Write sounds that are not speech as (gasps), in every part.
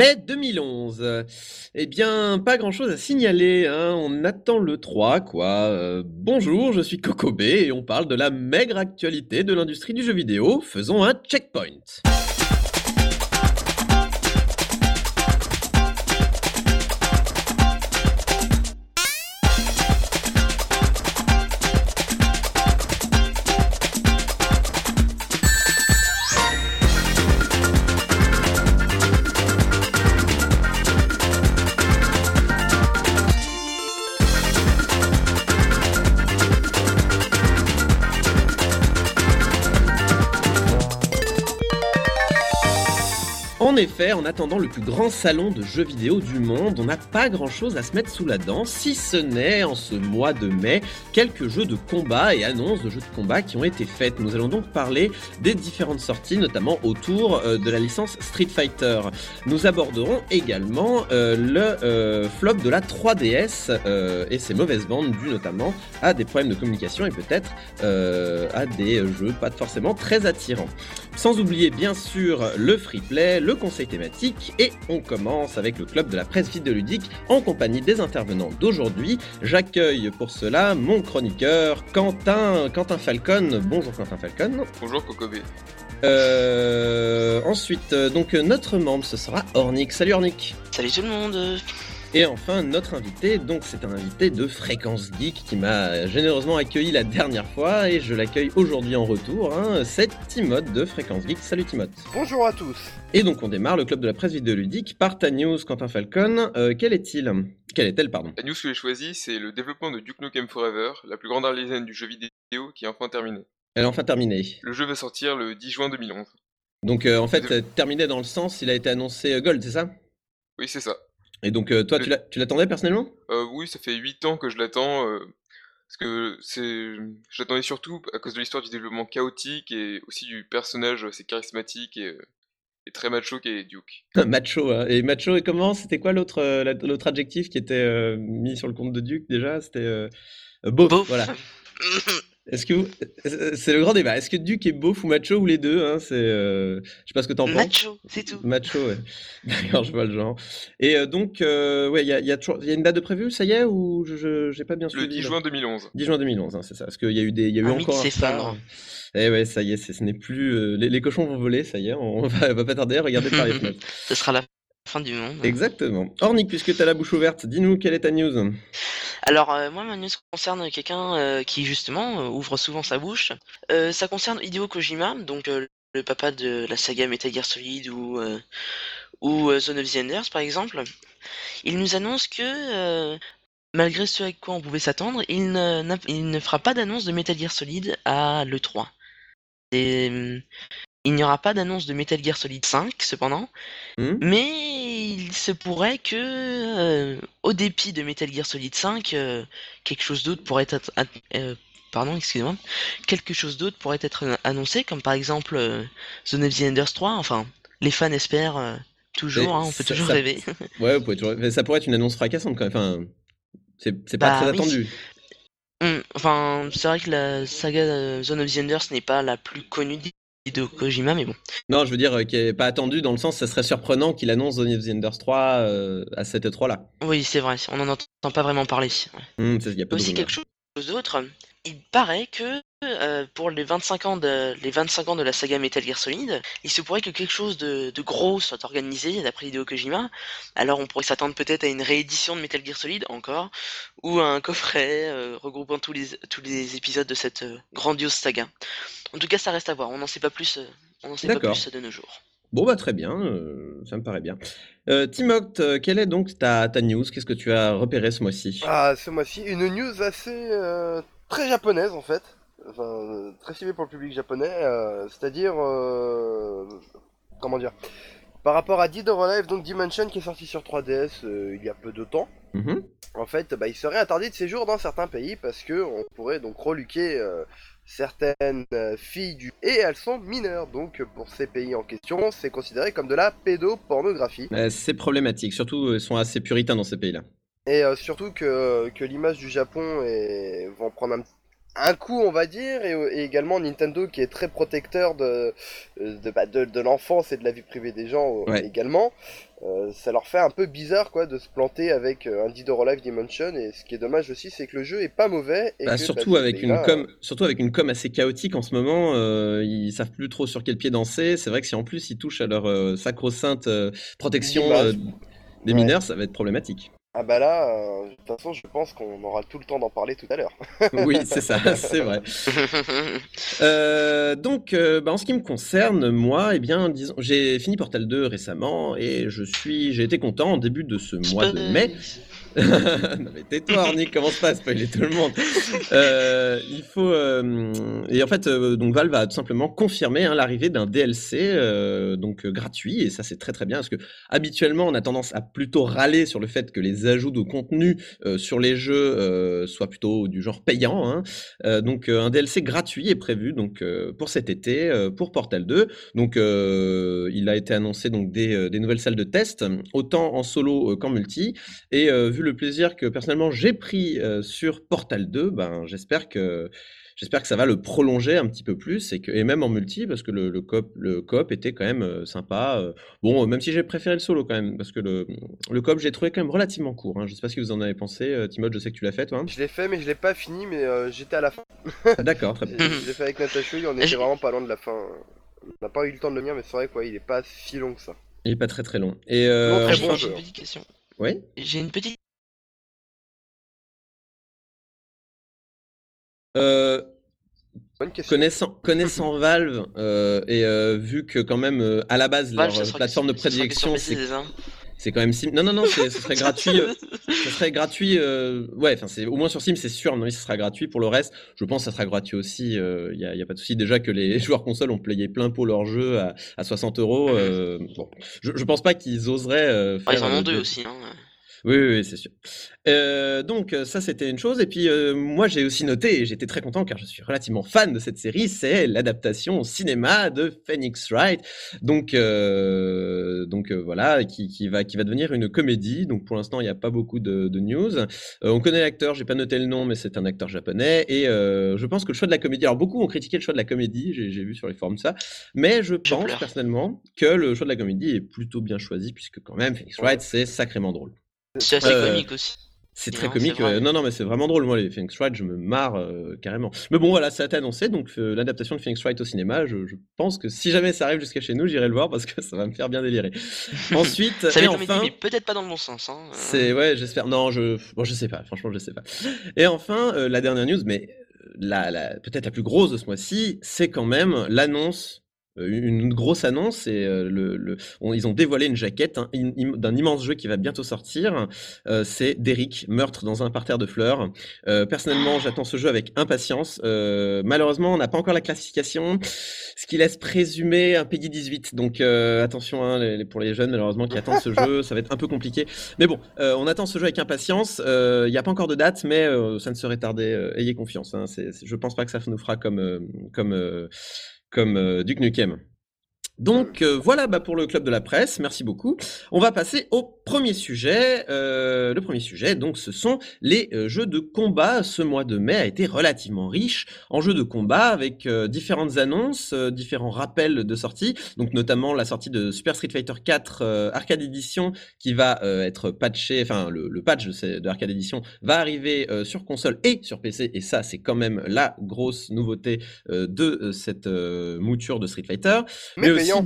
Mai 2011. Eh bien, pas grand-chose à signaler, hein. on attend le 3, quoi. Euh, bonjour, je suis Kokobé et on parle de la maigre actualité de l'industrie du jeu vidéo. Faisons un checkpoint. Effet, en attendant le plus grand salon de jeux vidéo du monde, on n'a pas grand chose à se mettre sous la dent, si ce n'est en ce mois de mai, quelques jeux de combat et annonces de jeux de combat qui ont été faites. Nous allons donc parler des différentes sorties, notamment autour euh, de la licence Street Fighter. Nous aborderons également euh, le euh, flop de la 3DS et ses mauvaises ventes dues notamment à des problèmes de communication et peut-être à des jeux pas forcément très attirants. Sans oublier bien sûr le free play, le conseil thématique et on commence avec le club de la presse vidéoludique en compagnie des intervenants d'aujourd'hui. J'accueille pour cela mon chroniqueur Quentin, Quentin Falcon. Bonjour Quentin Falcon. Bonjour Cocobé. Euh, ensuite, euh, donc notre membre, ce sera Ornick. Salut Ornick. Salut tout le monde. Et enfin, notre invité, donc c'est un invité de Fréquence Geek qui m'a généreusement accueilli la dernière fois et je l'accueille aujourd'hui en retour. Hein. C'est Timoth de Fréquence Geek. Salut Timoth. Bonjour à tous. Et donc on démarre le club de la presse vidéoludique par ta news, Quentin Falcon. Euh, quel est-il? Quelle est-elle, pardon? La news que j'ai choisie, c'est le développement de Duke Nukem Forever, la plus grande arlésienne du jeu vidéo qui est enfin terminée. Elle est enfin terminée. Le jeu va sortir le 10 juin 2011. Donc euh, en fait, euh, terminé dans le sens, il a été annoncé Gold, c'est ça? Oui, c'est ça. Et donc euh, toi, Le- tu l'a- tu l'attendais personnellement? Euh, oui, ça fait 8 ans que je l'attends. euh, parce que c'est, je l'attendais surtout à cause de l'histoire du développement chaotique et aussi du personnage assez charismatique et, et très macho qu'est Duke. (laughs) Macho. hein. Et macho, et comment C'était quoi l'autre la- l'autre adjectif qui était euh, mis sur le compte de Duke déjà? C'était Beauf. Voilà. (laughs) Est-ce que vous- c'est le grand débat Est-ce que Duke est beauf ou macho ou les deux hein C'est euh, je sais pas ce que t'en penses. Macho, c'est tout. Macho, ouais. (laughs) D'accord, je vois le genre. Et euh, donc, euh, ouais, il y a, il y a toujours- il y a une date de prévue, ça y est, ou je je- j'ai pas bien suivi Le 10 là juin 2011. 10 juin 2011, hein, c'est ça. Parce qu'il y a eu des, il y a eu Un encore un s'effondre. retard. Eh ouais, ça y est, c'est- ce n'est plus. euh, les, les cochons vont voler, ça y est, on va, va pas tarder à regarder par les (laughs) fenêtres. Ce sera la fin du monde. Exactement. Ornick, puisque tu as la bouche ouverte, dis-nous quelle est ta news? Alors, euh, moi, ma news concerne quelqu'un euh, qui, justement, euh, ouvre souvent sa bouche. Ça concerne Hideo Kojima, donc le papa de la saga Metal Gear Solid ou, ou Zone of the Enders, par exemple. Il nous annonce que, malgré ce à quoi on pouvait s'attendre, il ne, n'a- il ne fera pas d'annonce de Metal Gear Solid à l'E3. Et, hum, il n'y aura pas d'annonce de Metal Gear Solid 5, cependant. Hmm Mais il se pourrait que, euh, au dépit de Metal Gear Solid 5, euh, quelque chose d'autre pourrait être, euh, pardon, excusez-moi, quelque chose d'autre pourrait être annoncé, comme par exemple Zone of the Enders 3. Enfin, les fans espèrent toujours, hein, on peut ça- toujours ça- rêver. (laughs) Ouais, vous pouvez toujours- mais ça pourrait être une annonce fracassante quand même. Enfin, c'est pas Bah très oui. attendu. Hum, enfin, c'est vrai que la saga Zone of the Enders n'est pas la plus connue de Kojima, mais bon. Non, je veux dire euh, qui est pas attendu dans le sens, ça serait surprenant qu'il annonce Zone of the Enders 3 euh, à cette E3 là. Oui, c'est vrai, on n'en entend pas vraiment parler. Hmm, c'est- il y a pas aussi quelque chose d'autre. Il paraît que euh, pour les 25 ans de les 25 ans de la saga Metal Gear Solid, il se pourrait que quelque chose de, de gros soit organisé d'après Hideo Kojima. Alors on pourrait s'attendre peut-être à une réédition de Metal Gear Solid encore ou à un coffret euh, regroupant tous les tous les épisodes de cette euh, grandiose saga. En tout cas, ça reste à voir. On n'en sait pas plus. euh, on n'en sait pas plus de nos jours. Bon bah très bien, euh, ça me paraît bien. Euh, euh, quelle est donc ta, ta news? Qu'est-ce que tu as repéré ce mois-ci? Ah, ce mois-ci, une news assez euh, très japonaise en fait. Enfin, très ciblée pour le public japonais. euh, C'est-à-dire, euh, comment dire, par rapport à Dead or Alive, donc Dimension qui est sorti sur 3DS euh, il y a peu de temps. Mhm. En fait, bah, il serait attardé de séjour dans certains pays parce que on pourrait donc reluquer certaines filles du et elles sont mineures. Donc pour ces pays en question, c'est considéré comme de la pédopornographie. C'est problématique, surtout ils sont assez puritains dans ces pays-là. Et surtout que, que l'image du Japon est... va en prendre un, un coup, on va dire, et, et également Nintendo qui est très protecteur de, de, bah, de, de l'enfance et de la vie privée des gens euh, Ouais. également. euh, ça leur fait un peu bizarre quoi de se planter avec euh, un Dead or Alive Dimension et ce qui est dommage aussi c'est que le jeu est pas mauvais et Bah, que, surtout, bah, avec une com, surtout avec une com assez chaotique en ce moment, euh, ils savent plus trop sur quel pied danser. C'est vrai que si en plus ils touchent à leur sacro-sainte protection des Ouais. mineurs, ça va être problématique. Ah bah là, euh, de toute façon je pense qu'on aura tout le temps d'en parler tout à l'heure. (laughs) oui, c'est ça, c'est vrai. (laughs) Euh, donc, euh, bah, en ce qui me concerne, moi, eh bien, disons, j'ai fini Portal 2 récemment et je suis, j'ai été content en début de ce mois de mai. (laughs) non mais tais-toi Arnick, commence pas à spoiler tout le monde. Euh, il faut euh, et en fait euh, donc Valve a tout simplement confirmé hein, l'arrivée d'un DLC euh, donc gratuit et ça c'est très très bien parce que habituellement on a tendance à plutôt râler sur le fait que les ajouts de contenu sur les jeux soient plutôt du genre payant. hein. Donc un DLC gratuit est prévu donc pour cet été pour Portal 2. Donc il a été annoncé donc des, des nouvelles salles de test autant en solo qu'en multi. Et euh, vu le plaisir que personnellement j'ai pris euh, sur Portal 2, ben j'espère que j'espère que ça va le prolonger un petit peu plus et que et même en multi parce que le, le coop le coop était quand même euh, sympa. euh. bon, euh, même si j'ai préféré le solo quand même parce que le le coop j'ai trouvé quand même relativement court. Hein. Je sais pas ce que vous en avez pensé, euh, Timothée. Je sais que tu l'as fait toi. Je l'ai fait mais je l'ai pas fini mais euh, j'étais à la fin. D'accord, très bien. Je (laughs) je l'ai fait avec Natasha, on était vraiment pas loin de la fin. On n'a pas eu le temps de le lire mais c'est vrai quoi, il est pas si long que ça. Il est pas très très long. Et euh, Non, très J'ai bon j'ai une petite question. ouais. J'ai une petite. Euh, Bonne question. Connaissant, connaissant (laughs) Valve euh, et euh, vu que quand même euh, à la base Valve, leur plateforme de prédilection c'est hein. c'est quand même Sim. Non non non, c'est- ce serait gratuit. (laughs) ce serait gratuit. euh, Ouais, enfin c'est au moins sur Sim c'est sûr. Non, ce sera gratuit. Pour le reste, je pense que ça sera gratuit aussi. Il y, a, y a pas de souci. Déjà que les (laughs) joueurs consoles ont payé plein pot leur jeu à, à 60 euros. Bon, je, je pense pas qu'ils oseraient euh, Ah, faire. ils en ont deux aussi. Hein. Oui, oui, oui, c'est sûr. Euh, donc euh, ça c'était une chose et puis euh, moi j'ai aussi noté et j'étais très content car je suis relativement fan de cette série, c'est l'adaptation au cinéma de Phoenix Wright. Donc euh, donc voilà qui, qui va qui va devenir une comédie. Donc pour l'instant il n'y a pas beaucoup de, de news. On connaît l'acteur, j'ai pas noté le nom mais c'est un acteur japonais et je pense que le choix de la comédie. Alors beaucoup ont critiqué le choix de la comédie, j'ai vu sur les forums ça, mais je pense personnellement que le choix de la comédie est plutôt bien choisi puisque quand même Phoenix Wright c'est sacrément drôle. C'est assez Euh, comique aussi. C'est très non, comique. Non, non, mais c'est vraiment drôle. Moi, les Phoenix Wright, je me marre euh, carrément. Mais bon, voilà, ça a été annoncé. Donc, euh, l'adaptation de Phoenix Wright au cinéma, je, je pense que si jamais ça arrive jusqu'à chez nous, j'irai le voir parce que (laughs) ça va me faire bien délirer. Ensuite, Ça et enfin. mais peut-être pas dans le bon sens. Hein. C'est ouais, j'espère. Non, je bon, je sais pas. Franchement, je sais pas. Et enfin, euh, la dernière news, mais euh, la, la peut-être la plus grosse de ce mois-ci, c'est quand même l'annonce. Euh, Une grosse annonce et euh, ils ont dévoilé une jaquette d'un immense jeu qui va bientôt sortir. Euh, c'est Derrick, meurtre dans un parterre de fleurs. Personnellement, j'attends ce jeu avec impatience. Malheureusement, on n'a pas encore la classification, ce qui laisse présumer un Peggy 18. Donc attention hein, pour les jeunes malheureusement qui attendent ce jeu, ça va être un peu compliqué. Mais bon, on attend ce jeu avec impatience. Il n'y a pas encore de date, mais ça ne serait tardé. Ayez confiance. Hein. Je pense pas que ça nous fera comme comme comme euh, Duke Nukem. Donc euh, voilà bah, pour le club de la presse, merci beaucoup. On va passer au premier sujet. Euh, le premier sujet, donc, ce sont les euh, jeux de combat. Ce mois de mai a été relativement riche en jeux de combat avec euh, différentes annonces, euh, différents rappels de sortie, donc notamment la sortie de Super Street Fighter 4 euh, Arcade Edition qui va être patché, enfin le, le patch de, de Arcade Edition va arriver sur console et sur PC, et ça c'est quand même la grosse nouveauté de cette mouture de Street Fighter. Mais aussi payant.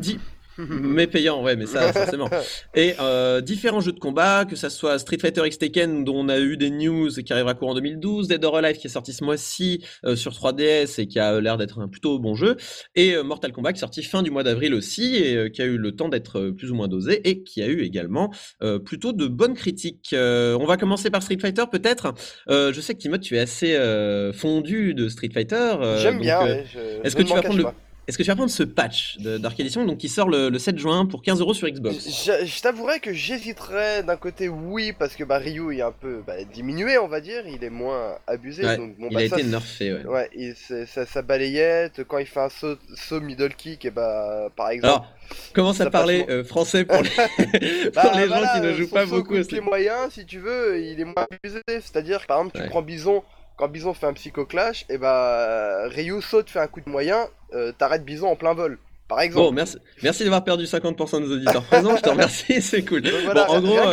(laughs) mais payant, ouais, mais ça, (laughs) forcément. Et euh, différents jeux de combat, que ça soit Street Fighter X Tekken, dont on a eu des news et qui arrivera courant 2012, Dead or Alive qui est sorti ce mois-ci euh, sur 3DS et qui a l'air d'être un plutôt bon jeu, et euh, Mortal Kombat qui est sorti fin du mois d'avril aussi et euh, qui a eu le temps d'être euh, plus ou moins dosé et qui a eu également euh, plutôt de bonnes critiques. Euh, on va commencer par Street Fighter peut-être. Euh, je sais que Timothée, tu es assez euh, fondu de Street Fighter. J'aime bien, ouais, je- est-ce que tu vas prendre le- pas. Est-ce que tu vas prendre ce patch Edition donc qui sort le, le 7 juin pour 15 euros sur Xbox? Je, je t'avouerais que j'hésiterais d'un côté oui parce que bah, Ryu est un peu bah, diminué on va dire, il est moins abusé Ouais, donc bon Il bah a ça, été nerfé, ouais. Ouais, c'est- ça, ça balayette, quand il fait un saut, saut middle kick, et bah par exemple. Alors, commence à parler euh, français pour les, (laughs) (laughs) pour Bah, voilà, gens qui ne jouent son pas beaucoup. Street- moyen, si tu veux, il est moins abusé. C'est-à-dire par exemple, tu Ouais. prends Bison, quand Bison fait un psycho clash, et bah Ryu saute, fait un coup de moyen, euh, t'arrêtes Bison en plein vol. Par exemple. Bon, merci, merci d'avoir perdu 50% de nos auditeurs présents, je te remercie, (laughs) c'est cool. Donc voilà, bon, en gros, euh,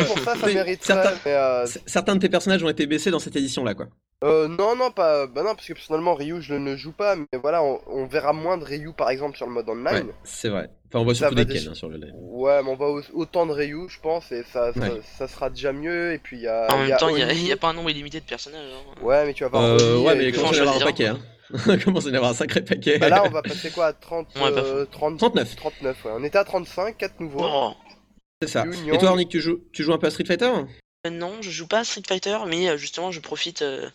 ça, mais, euh, certains de tes personnages ont été baissés dans cette édition-là, quoi. Euh, non, non, pas. Bah non, parce que personnellement, Ryu, je ne joue pas, mais voilà, on, on verra moins de Ryu par exemple sur le mode Ouais, online. c'est vrai. Enfin, on voit surtout des Ken hein, sur le live. Ouais, mais on va au- autant de Ryu, je pense, et ça, ça, Ouais. ça sera déjà mieux. Et puis il y a. En y même a temps, il y, a- pas un nombre illimité de personnages. hein. Ouais, mais tu vas voir. Euh, ouais, mais il puis- commence à avoir un paquet, hein. (laughs) Il commence à y avoir un sacré paquet. Bah là, on va passer quoi à 30, Ouais, pas euh, 30 39. 39, ouais. On était à 35, 4 nouveaux. Oh. C'est ça. Et toi, Ornick, tu joues, tu joues un peu à Street Fighter? Euh, Non, je joue pas à Street Fighter, mais euh, justement, je profite euh,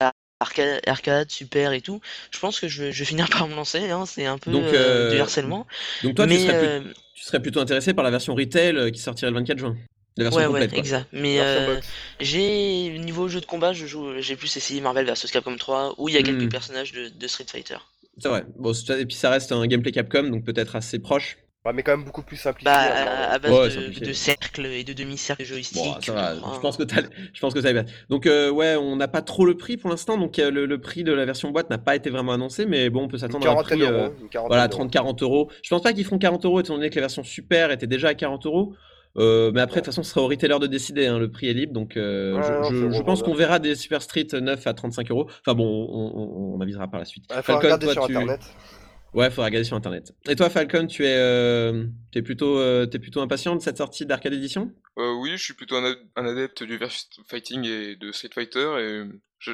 à arcade, arcade, super et tout. Je pense que je vais, je vais finir (laughs) par me lancer. Hein, c'est un peu Donc, euh, euh, du harcèlement. Donc toi, tu serais, euh, plus- tu serais plutôt intéressé par la version retail qui sortirait le 24 juin. La version ouais, complète, ouais, quoi. exact. Mais euh, j'ai niveau jeu de combat, je joue, j'ai plus essayé Marvel vs Capcom 3 où il y a quelques Hmm. personnages de, de Street Fighter. C'est vrai. Bon, et puis ça reste un gameplay Capcom, donc peut-être assez proche. Ouais, mais quand même beaucoup plus simplifié. Bah, à, à base Ouais, de, cercles et de demi-cercles joystick. Bon, ça va. je pense que t'as, je pense que ça va. Donc euh, ouais, on n'a pas trop le prix pour l'instant, donc euh, le, le prix de la version boîte n'a pas été vraiment annoncé, mais bon, on peut s'attendre à un prix. d'euros. euh, Voilà, d'euros. 30-40 euros. Je pense pas qu'ils feront 40 euros étant donné que la version super était déjà à 40 euros. Euh, mais après, de toute façon, ce sera au retailer de décider. hein, le prix est libre, donc euh, Ouais, je, non, je- c'est je bon, pense bon, qu'on verra des Super Street 9 à 35 euros. Enfin bon, on, on- on avisera par la suite. Ouais, faut Falcon, regarder toi, sur tu- internet. Ouais, faudra regarder sur internet. Et toi, Falcon, tu es, euh, t'es plutôt, euh, t'es plutôt impatient de cette sortie d'Arcade Edition? Euh, oui, je suis plutôt un, ad- un adepte du versus fighting et de Street Fighter et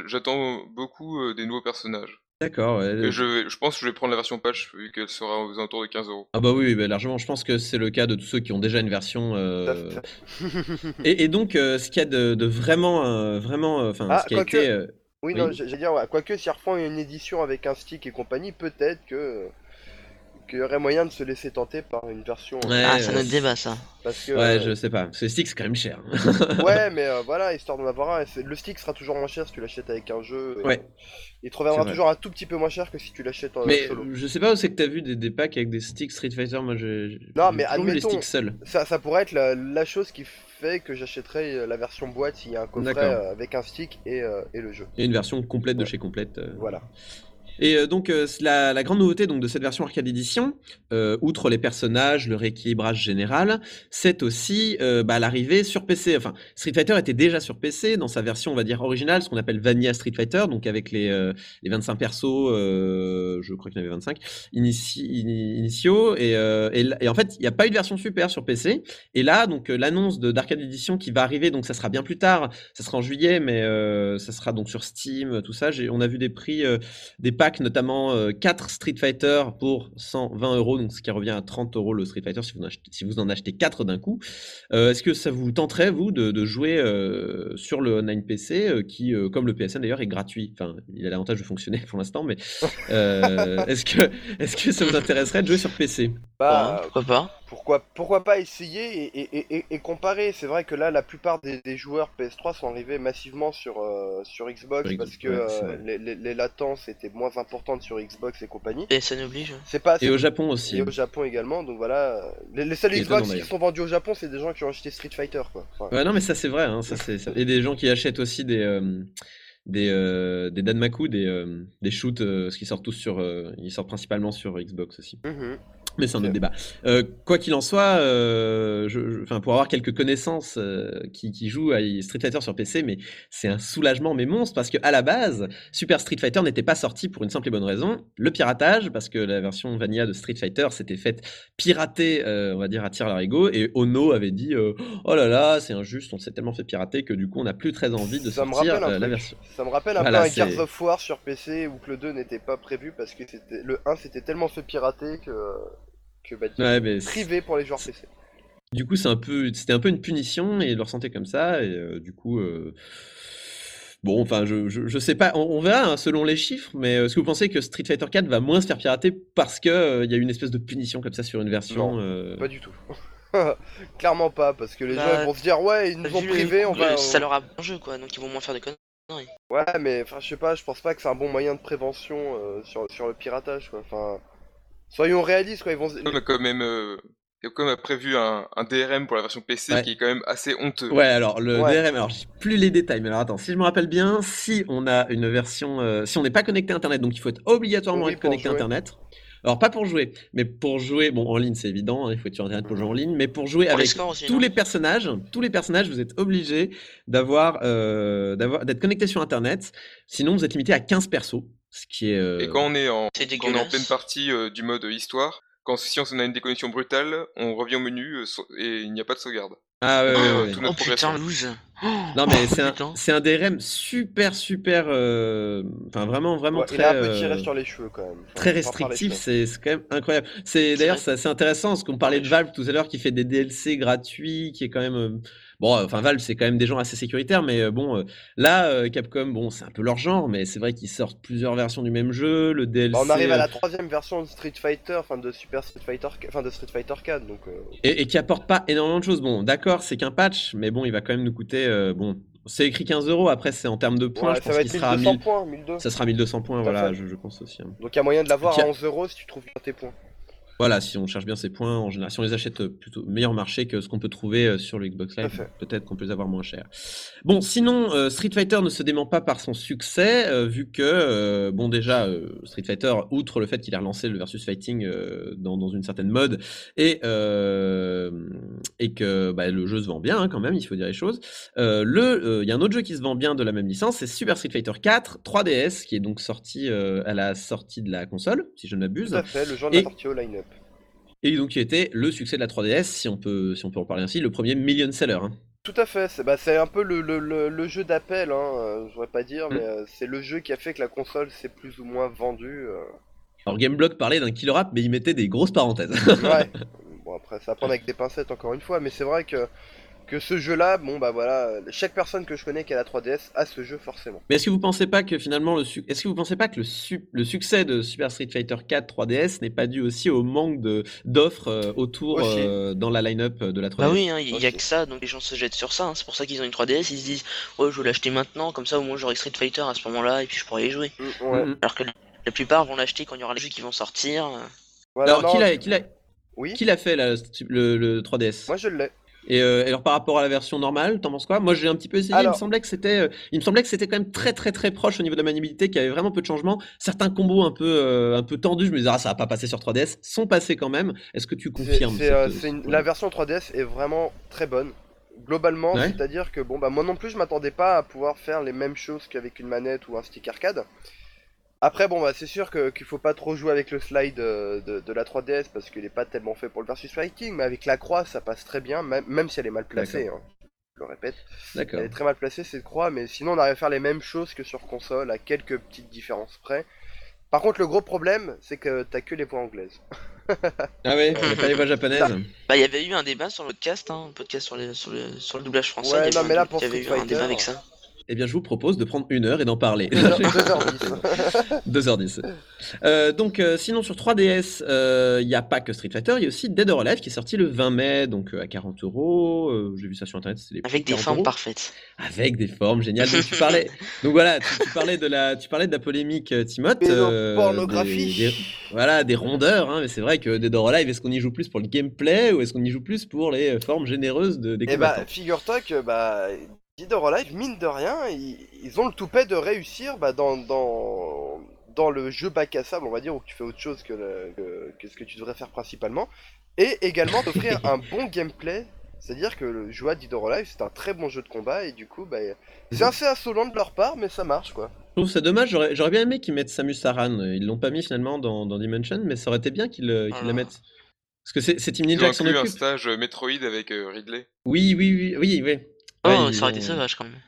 j'attends beaucoup euh, des nouveaux personnages. D'accord. ouais. Je, pense que je vais prendre la version patch vu qu'elle sera aux alentours de 15 euros. Ah bah oui, bah largement. Je pense que c'est le cas de tous ceux qui ont déjà une version. euh. (laughs) Et, et donc, euh, ce qu'il y a de, de vraiment, euh, vraiment, enfin, Ah, ce qui a quoique- été. euh, Oui, Oui. non, j'allais dire, ouais, quoique s'ils refont une édition avec un stick et compagnie, peut-être que qu'il y aurait moyen de se laisser tenter par une version. euh, Ouais, Ah, c'est euh, notre débat ça. Parce que, Ouais, euh, je sais pas. Parce que le stick, c'est quand même cher. (laughs) ouais, (laughs) mais euh, voilà, histoire d'en avoir un. et Le stick sera toujours moins cher si tu l'achètes avec un jeu. et- Ouais. Il te reviendra toujours un tout petit peu moins cher que si tu l'achètes en Mais solo. je sais pas où c'est que t'as vu des, des packs avec des sticks Street Fighter. Moi, j'ai. Non, mais vu les admettons- sticks seuls. Ça, ça pourrait être la, la chose qui fait que j'achèterais euh, la version boîte s'il y a un coffret euh, avec un stick et, euh, et le jeu. A une version complète de Ouais. chez complète. euh. Voilà. Et euh, donc euh, la, grande nouveauté donc de cette version arcade édition, euh, outre les personnages, le rééquilibrage général, c'est aussi bah, l'arrivée sur PC. Enfin, Street Fighter était déjà sur PC dans sa version, on va dire originale, ce qu'on appelle Vanilla Street Fighter, donc avec les, les 25 persos, je crois qu'il y en avait 25 inici- ini- initiaux. Et, et, en fait, il n'y a pas eu de version super sur PC. Et là, donc l'annonce de d'arcade édition qui va arriver, donc ça sera bien plus tard, ça sera en juillet, mais ça sera donc sur Steam, tout ça. On a vu des prix, des packs, notamment euh, 4 Street Fighter pour 120 euros, donc ce qui revient à 30 euros le Street Fighter si vous en achetez, si vous en achetez 4 d'un coup. Euh, Est-ce que ça vous tenterait, vous, de, de jouer euh, sur le online PC, euh, qui, euh, comme le PSN d'ailleurs, est gratuit? Enfin, il a l'avantage de fonctionner (laughs) pour l'instant, mais euh, est-ce que, est que ça vous intéresserait de jouer sur PC Bah, Ouais, pourquoi pas? Pourquoi, pourquoi pas essayer et, et- et- et comparer C'est vrai que là, la plupart des, des joueurs PS3 sont arrivés massivement sur, euh, sur Xbox parce que euh, les, les- les latences étaient moins importantes sur Xbox et compagnie. PSN oblige. C'est pas Et au Japon aussi. et au Japon également, donc voilà. Les, les seuls Xbox qui sont vendus au Japon, c'est des gens qui ont acheté Street Fighter, quoi. Enfin, Ouais, non, mais ça c'est vrai. Hein, ça, c'est, ça- Et des gens qui achètent aussi des, euh, des, euh, des Danmaku, des, euh, des shoots, euh, ce qui sortent tous sur. euh, ils sortent principalement sur Xbox aussi. mhm. Mais c'est un autre débat. Euh, quoi qu'il en soit, euh, je, je- enfin, pour avoir quelques connaissances euh, qui, qui jouent à Street Fighter sur PC, mais c'est un soulagement, mais monstre, parce que à la base, Super Street Fighter n'était pas sorti pour une simple et bonne raison, le piratage, parce que la version vanilla de Street Fighter s'était faite pirater, euh, on va dire, à tir larigot, et Ono avait dit, euh, oh là là, c'est injuste, on s'est tellement fait pirater que du coup, on n'a plus très envie de ça me sortir euh, la version. Ça me rappelle un Voilà, peu un Gears of War sur PC où que le 2 n'était pas prévu parce que le 1 s'était tellement fait pirater que que bah, Ouais, mais c'est- privé pour les joueurs PC. Du coup, c'est un peu, c'était un peu une punition et ils le ressentaient comme ça. Et euh, du coup, euh, bon, enfin, je, je, je sais pas, on, on verra hein, selon les chiffres, mais euh, est-ce que vous pensez que Street Fighter 4 va moins se faire pirater parce que euh, il y a une espèce de punition comme ça sur une version Non, euh, Pas du tout. (laughs) Clairement pas, parce que les Bah, gens vont se dire ouais, ils nous ont Vu le privé, on va. Ça leur a bon jeu quoi, donc ils vont moins faire de conneries. Ouais, mais enfin, je sais pas, je pense pas que c'est un bon moyen de prévention euh, sur, sur le piratage, quoi. Enfin, soyons réalistes, quoi. Ils vont. se- Capcom a quand même, euh, prévu un, un DRM pour la version PC Ouais. qui est quand même assez honteux. Ouais, alors le Ouais. DRM, alors j'ai plus les détails, mais alors attends, si je me rappelle bien, si on a une version, euh, si on n'est pas connecté à Internet, donc il faut être obligatoirement Oui, être connecté à. Internet. Alors pas pour jouer, mais pour jouer, bon en ligne c'est évident, hein, il faut être sur internet pour jouer en ligne, mais pour jouer Pour avec aussi, tous les personnages, tous les personnages, vous êtes obligés d'avoir, euh, d'avoir, d'être connecté sur internet, sinon vous êtes limité à 15 persos, ce qui est. euh, Et quand on est en, C'est quand on est en dégueulasse. pleine partie euh, du mode histoire, quand si on a une déconnexion brutale, on revient au menu euh, et il n'y a pas de sauvegarde. Ah ouais, ouais, Oh, ouais. tout Oh putain, loose. (gasps) Non mais Oh, c'est un, un DRM super super, euh, enfin vraiment vraiment Ouais, très. il a un euh, tiré sur les cheveux quand même. Très restrictif, c'est c'est quand même incroyable. C'est d'ailleurs c'est assez intéressant parce qu'on parlait de Valve tout à l'heure qui fait des DLC gratuits, qui est quand même euh, bon. euh, Enfin Valve c'est quand même des gens assez sécuritaires, mais euh, bon euh, là Capcom bon c'est un peu leur genre, mais c'est vrai qu'ils sortent plusieurs versions du même jeu, le DLC. Bah, on arrive à la troisième version de Street Fighter, enfin de Super Street Fighter, enfin de Street Fighter 4, donc. et, et qui apporte pas énormément de choses. Bon d'accord c'est qu'un patch, mais bon il va quand même nous coûter bon. C'est écrit 15 euros. Après, c'est en termes de points. ouais, je ça pense va sera à 1200 1000. points, 1200. Ça sera 1200 points, voilà, je, je pense aussi. hein. Donc il y a moyen de l'avoir a- à 11 euros si tu trouves bien tes points. Voilà, si on cherche bien ces points, en général, si on les achète euh, plutôt meilleur marché que ce qu'on peut trouver euh, sur le Xbox Live, peut-être qu'on peut les avoir moins cher. Bon, sinon, euh, Street Fighter ne se dément pas par son succès, euh, vu que, euh, bon, déjà, Street Fighter, outre le fait qu'il a relancé le versus fighting dans, dans une certaine mode, et, et que bah, le jeu se vend bien hein, quand même, il faut dire les choses. Le, il y a un autre jeu qui se vend bien de la même licence, c'est Super Street Fighter 4 3DS, qui est donc sorti à la sortie de la console, si je ne m'abuse. Tout à fait, le genre de la sortie au line-up. Et donc qui était le succès de la 3DS, si on peut, si on peut en parler ainsi, le premier million seller. hein. Tout à fait, c'est bah, un peu le, le, le, le jeu d'appel, hein, euh, je voudrais pas dire, Mm. mais euh, c'est le jeu qui a fait que la console s'est plus ou moins vendue. euh. Alors Gameblog parlait d'un killer app, mais il mettait des grosses parenthèses. Ouais. (laughs) bon après, ça à prendre avec des pincettes encore une fois, mais c'est vrai que, que ce jeu-là, bon bah voilà, chaque personne que je connais qui a la 3DS a ce jeu forcément. mais est-ce que vous pensez pas que finalement le est-ce que vous pensez pas que le, su- le succès de Super Street Fighter 4 3DS n'est pas dû aussi au manque de d'offres euh, autour euh, dans la line-up de la 3DS Bah oui, hein, il y a que ça, donc les gens se jettent sur ça. hein. C'est pour ça qu'ils ont une 3DS, ils se disent Ouais, je veux l'acheter maintenant, comme ça au moins j'aurai Street Fighter à ce moment-là et puis je pourrai y jouer. Mm, ouais. Mhm. Alors que la plupart vont l'acheter quand il y aura les jeux qui vont sortir. euh. Voilà, Alors non, qui l'a qui l'a Oui, qui l'a fait là, le, le 3DS moi je l'ai. Et euh, alors par rapport à la version normale, t'en penses quoi? Moi j'ai un petit peu essayé, il me semblait que c'était, euh, il me semblait que c'était quand même très très très proche au niveau de la maniabilité, qu'il y avait vraiment peu de changements. Certains combos un peu euh, un peu tendus, je me disais ah ça va pas passer sur 3DS, sont passés quand même. Est-ce que tu confirmes cette- une- La version 3DS est vraiment très bonne. Globalement, Ouais. c'est-à-dire que bon bah moi non plus je m'attendais pas à pouvoir faire les mêmes choses qu'avec une manette ou un stick arcade. Après bon bah c'est sûr qu'il faut pas trop jouer avec le slide euh, de, de la 3DS parce qu'il est pas tellement fait pour le versus fighting, mais avec la croix ça passe très bien, même, même si elle est mal placée. hein. Je le répète, D'accord. elle est très mal placée cette croix, mais sinon on arrive à faire les mêmes choses que sur console à quelques petites différences près. Par contre le gros problème c'est que t'as que les voix anglaises. Ah ouais, il y a pas les voix japonaises. (laughs) Bah, il y avait eu un débat sur le podcast, hein, un podcast sur, les, sur, le, sur le doublage français. Ouais, il y avait non, mais là, pour il y avait eu un débat avec ça. Eh bien je vous propose de prendre une heure et d'en parler. 2h10. 2h10. (laughs) Euh, donc, euh, sinon, sur 3DS, euh, il n'y a pas que Street Fighter, il y a aussi Dead or Alive qui est sorti le 20 mai, donc euh, à 40 euros. J'ai vu ça sur internet, Avec de des 40 formes euros. parfaites. Avec des formes géniales. Donc, tu parlais, donc voilà, tu, tu parlais de la, tu parlais de la polémique euh, Timothée. Pédopornographie. des- des- voilà, des rondeurs. Hein, mais c'est vrai que Dead or Alive, est-ce qu'on y joue plus pour le gameplay ou est-ce qu'on y joue plus pour les formes généreuses de, des Et bah, combattants? figure-toi que bah, Dead or Alive, mine de rien, ils, ils ont le toupet de réussir bah, dans, dans, dans le jeu bac à sable, on va dire, où tu fais autre chose que, le- que, que ce que tu devrais faire principalement, et également d'offrir (laughs) un bon gameplay. C'est-à-dire que le jeu à Dead or Alive, c'est un très bon jeu de combat, et du coup, bah, c'est assez insolent de leur part, mais ça marche, quoi. Je trouve ça dommage, j'aurais bien aimé qu'ils mettent Samus Aran. Ils l'ont pas mis finalement dans, dans Dimension, mais ça aurait été bien qu'ils la Ah. mettent. Parce que c'est Team Ninja qui s'en inclus un occupe. stage euh, Metroid avec euh, Ridley. Oui, oui, oui, oui, oui. Oh, Ouais, ils ça aurait été sauvage quand même.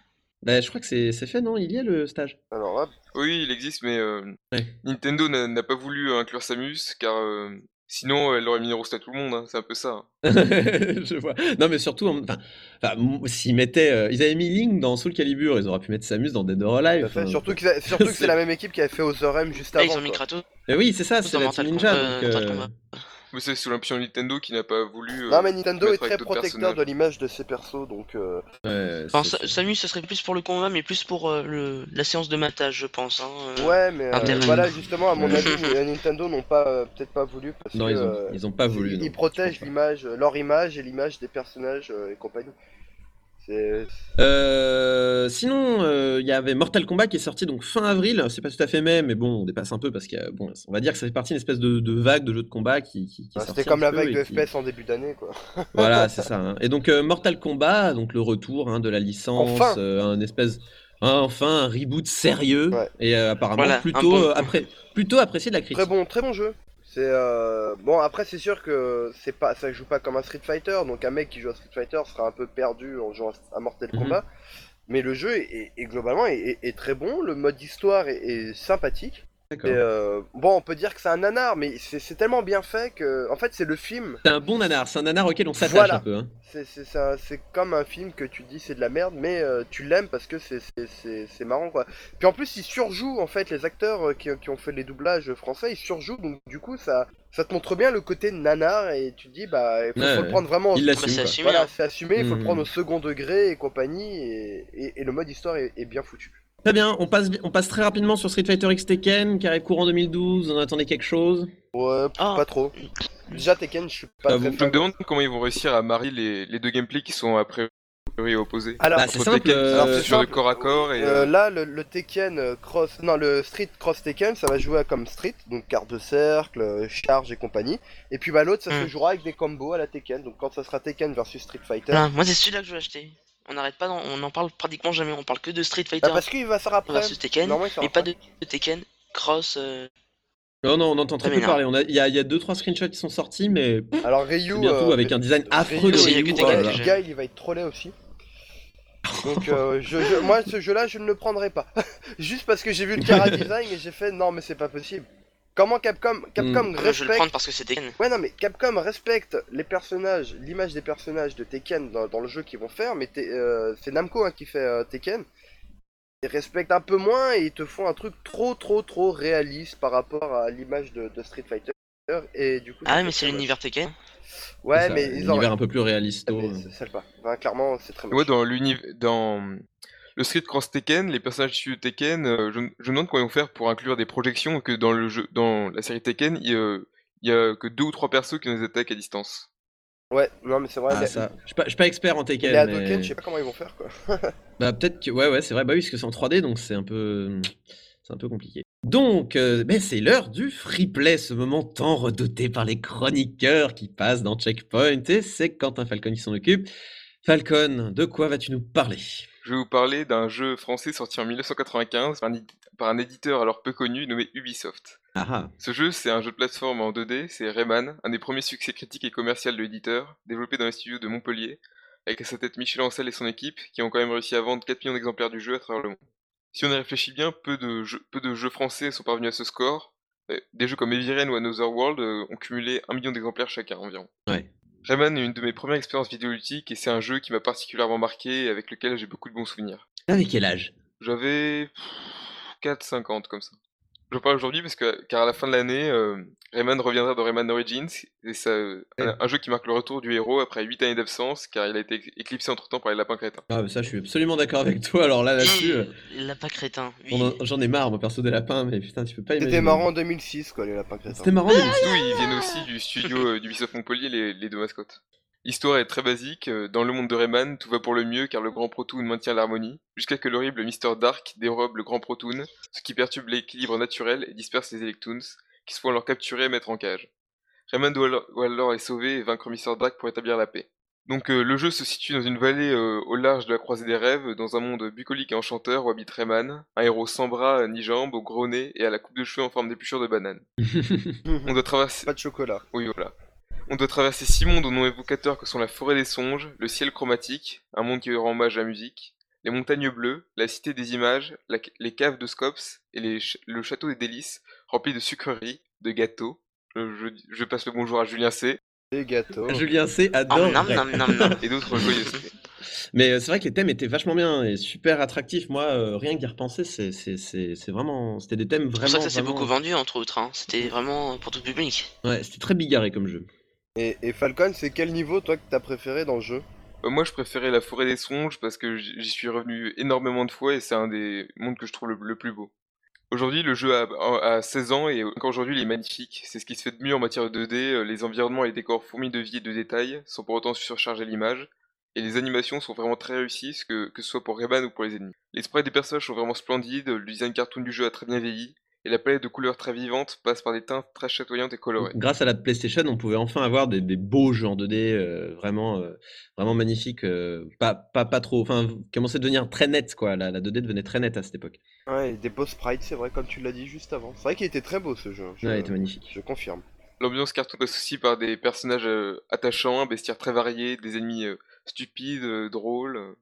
Bah, je crois que c'est c'est fait, non? Il y a le stage. Alors là, Oui, il existe, mais euh, Ouais. Nintendo n'a n'a pas voulu euh, inclure Samus, car euh, sinon elle aurait mis Rust à tout le monde, hein, c'est un peu ça. (laughs) je vois. Non, mais surtout, en- enfin, s'ils mettaient, euh, ils avaient mis Link dans Soul Calibur, ils auraient pu mettre Samus dans Dead or Alive. enfin, surtout que, c'est- surtout que c'est (laughs) c'est- la même équipe qui avait fait Other M juste Là, avant. ils ont mis. Kratos. Oui, c'est ça, c'est la Team Ninja. Donc, euh. Mais c'est sous l'impulsion de Nintendo qui n'a pas voulu. euh, Non mais Nintendo est très protecteur de l'image de ses persos, donc euh, ouais, Enfin, c'est- Sa- Samus, ce serait plus pour le combat, mais plus pour euh, le... la séance de matage, je pense. Hein. euh. Ouais, mais euh, voilà, justement, à mon avis, Nintendo n'ont pas euh, peut-être pas voulu parce Non, que ils ont, euh, ils ont pas voulu. ils, non. ils protègent l'image, leur image et l'image des personnages euh, et compagnie. Euh, sinon, euh, il y avait Mortal Kombat qui est sorti donc fin avril. C'est pas tout à fait mai, mais bon, on dépasse un peu parce que bon, on va dire que ça fait partie d'une espèce de, de vague de jeux de combat qui, qui, sorti C'était comme la vague de qui- FPS en début d'année, quoi. (laughs) Voilà, c'est ça. hein. Et donc euh, Mortal Kombat, donc le retour hein, de la licence, Enfin euh, un espèce, hein, enfin un reboot sérieux Ouais. et euh, apparemment Voilà, plutôt bon- euh, après, (laughs) plutôt apprécié de la critique. Très bon, très bon jeu. C'est euh... bon après c'est sûr que c'est pas ça joue pas comme un Street Fighter. Donc un mec qui joue à Street Fighter sera un peu perdu en jouant à Mortal Mhm. Kombat. Mais le jeu est, est- est globalement est, est- est très bon. Le mode histoire est, est sympathique D'accord. et euh, bon on peut dire que c'est un nanar mais c'est c'est tellement bien fait que en fait c'est le film C'est un bon nanar, c'est un nanar auquel on s'attache Voilà. un peu. hein. c'est c'est ça- c'est comme un film que tu dis c'est de la merde mais euh, tu l'aimes parce que c'est- c'est c'est- c'est marrant quoi puis en plus ils surjouent en fait les acteurs euh, qui, qui ont fait les doublages français ils surjouent donc du coup ça ça te montre bien le côté nanar et tu te dis bah il faut, Ouais, faut le prendre vraiment au- Il l'assume. c'est quoi. assumé. voilà hein. c'est assumé il faut Mhm. le prendre au second degré et compagnie et, et- et le mode histoire est, est bien foutu Très bien, on passe, on passe très rapidement sur Street Fighter X Tekken qui arrive courant 2012. On attendait quelque chose. ouais Ah. pas trop déjà Tekken je suis pas Ah, très vous- Je me demande comment ils vont réussir à marier les, les deux gameplays qui sont a priori opposés. alors Bah, c'est simple, euh, Alors, sur le corps à corps et Euh, euh, là, le, le Tekken euh, Cross, non, le Street Cross Tekken, ça va jouer comme Street, donc carte de cercle, euh, charge et compagnie. Et puis bah l'autre, ça se Hmm. jouera avec des combos à la Tekken. Donc quand ça sera Tekken versus Street Fighter, Voilà, moi, c'est celui-là que je veux acheter. On n'arrête pas, on en parle pratiquement jamais. On parle que de Street Fighter bah, parce qu'il va sortir après. versus Tekken, mais pas de, de Tekken Cross. euh, Non, non, on entend très peu non. parler. On a- Il y a, y a deux, trois screenshots qui sont sortis, mais Alors Ryu, euh, avec un design affreux de Ryu, a Ryu. là là. j'aime. Guy, il va être trollé aussi. (laughs) Donc euh, je, je- moi, ce jeu-là, je ne le prendrai pas. (laughs) Juste parce que j'ai vu le Cara Design et j'ai fait non, mais c'est pas possible. Comment Capcom, Capcom moi, je vais le respecte prendre parce que c'est Tekken. Ouais non mais Capcom respecte les personnages, l'image des personnages de Tekken dans, dans le jeu qu'ils vont faire, mais euh, c'est Namco hein, qui fait euh, Tekken. Ils respectent un peu moins et ils te font un truc trop trop trop réaliste par rapport à l'image de, de Street Fighter. Et du coup. Ah, mais c'est l'univers Tekken. Ouais Ça, mais un ils ont. univers un peu plus réaliste. mais c'est- c'est pas. Enfin, clairement c'est très moche. ouais, dans l'univers, dans le Street Cross Tekken, les personnages issus de Tekken, euh, je, je me demande comment ils vont faire pour inclure des projections que dans le jeu, dans la série Tekken, il y a, il y a que deux ou trois persos qui nous attaquent à distance. Ouais non mais c'est vrai. Ah, ça. Je suis pas, je suis pas expert en Tekken. les mais- Hadoken, je sais pas comment ils vont faire quoi. (laughs) Bah peut-être que ouais ouais c'est vrai bah oui parce que c'est en 3D donc c'est un peu c'est un peu compliqué. Donc euh, ben, c'est l'heure du free play ce moment tant redouté par les chroniqueurs qui passent dans Checkpoint et c'est Quentin Falcon qui s'en occupe. Falcon, de quoi vas-tu nous parler? Je vais vous parler d'un jeu français sorti en 1995 par un, éditeur alors peu connu nommé Ubisoft. Ce jeu, c'est un jeu de plateforme en 2D, c'est Rayman, un des premiers succès critiques et commerciaux de l'éditeur, développé dans les studios de Montpellier, avec à sa tête Michel Ancel et son équipe, qui ont quand même réussi à vendre 4 millions d'exemplaires du jeu à travers le monde. Si on y réfléchit bien, peu de jeux, peu de jeux français sont parvenus à ce score. Euh, Des jeux comme Rain ou Another World euh, ont cumulé 1 million d'exemplaires chacun environ. Ouais. Rayman est une de mes premières expériences vidéoludiques et c'est un jeu qui m'a particulièrement marqué et avec lequel j'ai beaucoup de bons souvenirs. Avec quel âge? J'avais 4-50 comme ça. Je parle aujourd'hui parce que car à la fin de l'année, euh, Rayman reviendra dans Rayman Origins et ça, un, un jeu qui marque le retour du héros après 8 années d'absence car il a été éclipsé entre temps par les lapins crétins. Ah bah, ça je suis absolument d'accord avec toi alors là là-dessus euh, Il l'a pas crétin. Oui. en- j'en ai marre moi perso des lapins mais putain tu peux pas imaginer. C'était marrant en 2006 quoi les lapins crétins. C'était marrant mais- Surtout, ils viennent aussi du studio euh, d'Ubisoft Montpellier, les, les deux mascottes. L'histoire est très basique, euh, dans le monde de Rayman, tout va pour le mieux car le Grand Protoon maintient l'harmonie, jusqu'à que l'horrible Mr. Dark dérobe le Grand Protoon, ce qui perturbe l'équilibre naturel et disperse les Electoons, qui se font alors capturer et mettre en cage. Rayman doit alors, les sauver et vaincre Mr. Dark pour établir la paix. Donc euh, le jeu se situe dans une vallée euh, au large de la croisée des rêves, dans un monde bucolique et enchanteur où habite Rayman, un héros sans bras ni jambes, au gros nez et à la coupe de cheveux en forme d'épluchure de banane. (laughs) On doit traverser... Pas de chocolat. Oui, voilà. On doit traverser six mondes aux noms évocateurs que sont la forêt des songes, le ciel chromatique, un monde qui rend hommage à la musique, les montagnes bleues, la cité des images, la- les caves de Scops et les le château des délices, rempli de sucreries, de gâteaux. Je, je- je passe le bonjour à Julien C. Des gâteaux. Julien C Oh, adore. nam, nam, nam, nam. et d'autres joyeusetés. Mais euh, c'est vrai que les thèmes étaient vachement bien et super attractifs. Moi, euh, rien qu'y repenser, c'est c'est- c'est- c'est vraiment. C'était des thèmes C'est pour vraiment. ça que ça s'est vraiment- beaucoup vendu, entre autres. hein. C'était vraiment pour tout public. Ouais, c'était très bigarré comme jeu. Et, Falcon, c'est quel niveau toi que t'as préféré dans le jeu Euh, moi, je préférais la forêt des songes parce que j'y suis revenu énormément de fois et c'est un des mondes que je trouve le, plus beau. Aujourd'hui, le jeu a, a 16 ans et encore aujourd'hui, il est magnifique. C'est ce qui se fait de mieux en matière de 2D. euh, Les environnements et les décors fourmis de vie et de détails, sans pour autant surcharger l'image. et les animations sont vraiment très réussies, que, ce soit pour Rayman ou pour les ennemis. Les sprites des personnages sont vraiment splendides, le design cartoon du jeu a très bien vieilli, et la palette de couleurs très vivante passe par des teintes très chatoyantes et colorées. Grâce à la PlayStation, on pouvait enfin avoir des, des beaux jeux en 2D euh, vraiment, euh, vraiment magnifiques, euh, pas, pas, pas trop, enfin, commençait à devenir très net, quoi. La, la 2D devenait très nette à cette époque. Ouais, et des beaux sprites, c'est vrai, comme tu l'as dit juste avant. C'est vrai qu'il était très beau ce jeu. Je, Ouais, il était magnifique. je confirme. L'ambiance cartoon passe aussi par des personnages euh, attachants, un bestiaire très varié, des ennemis euh, stupides, euh, drôles.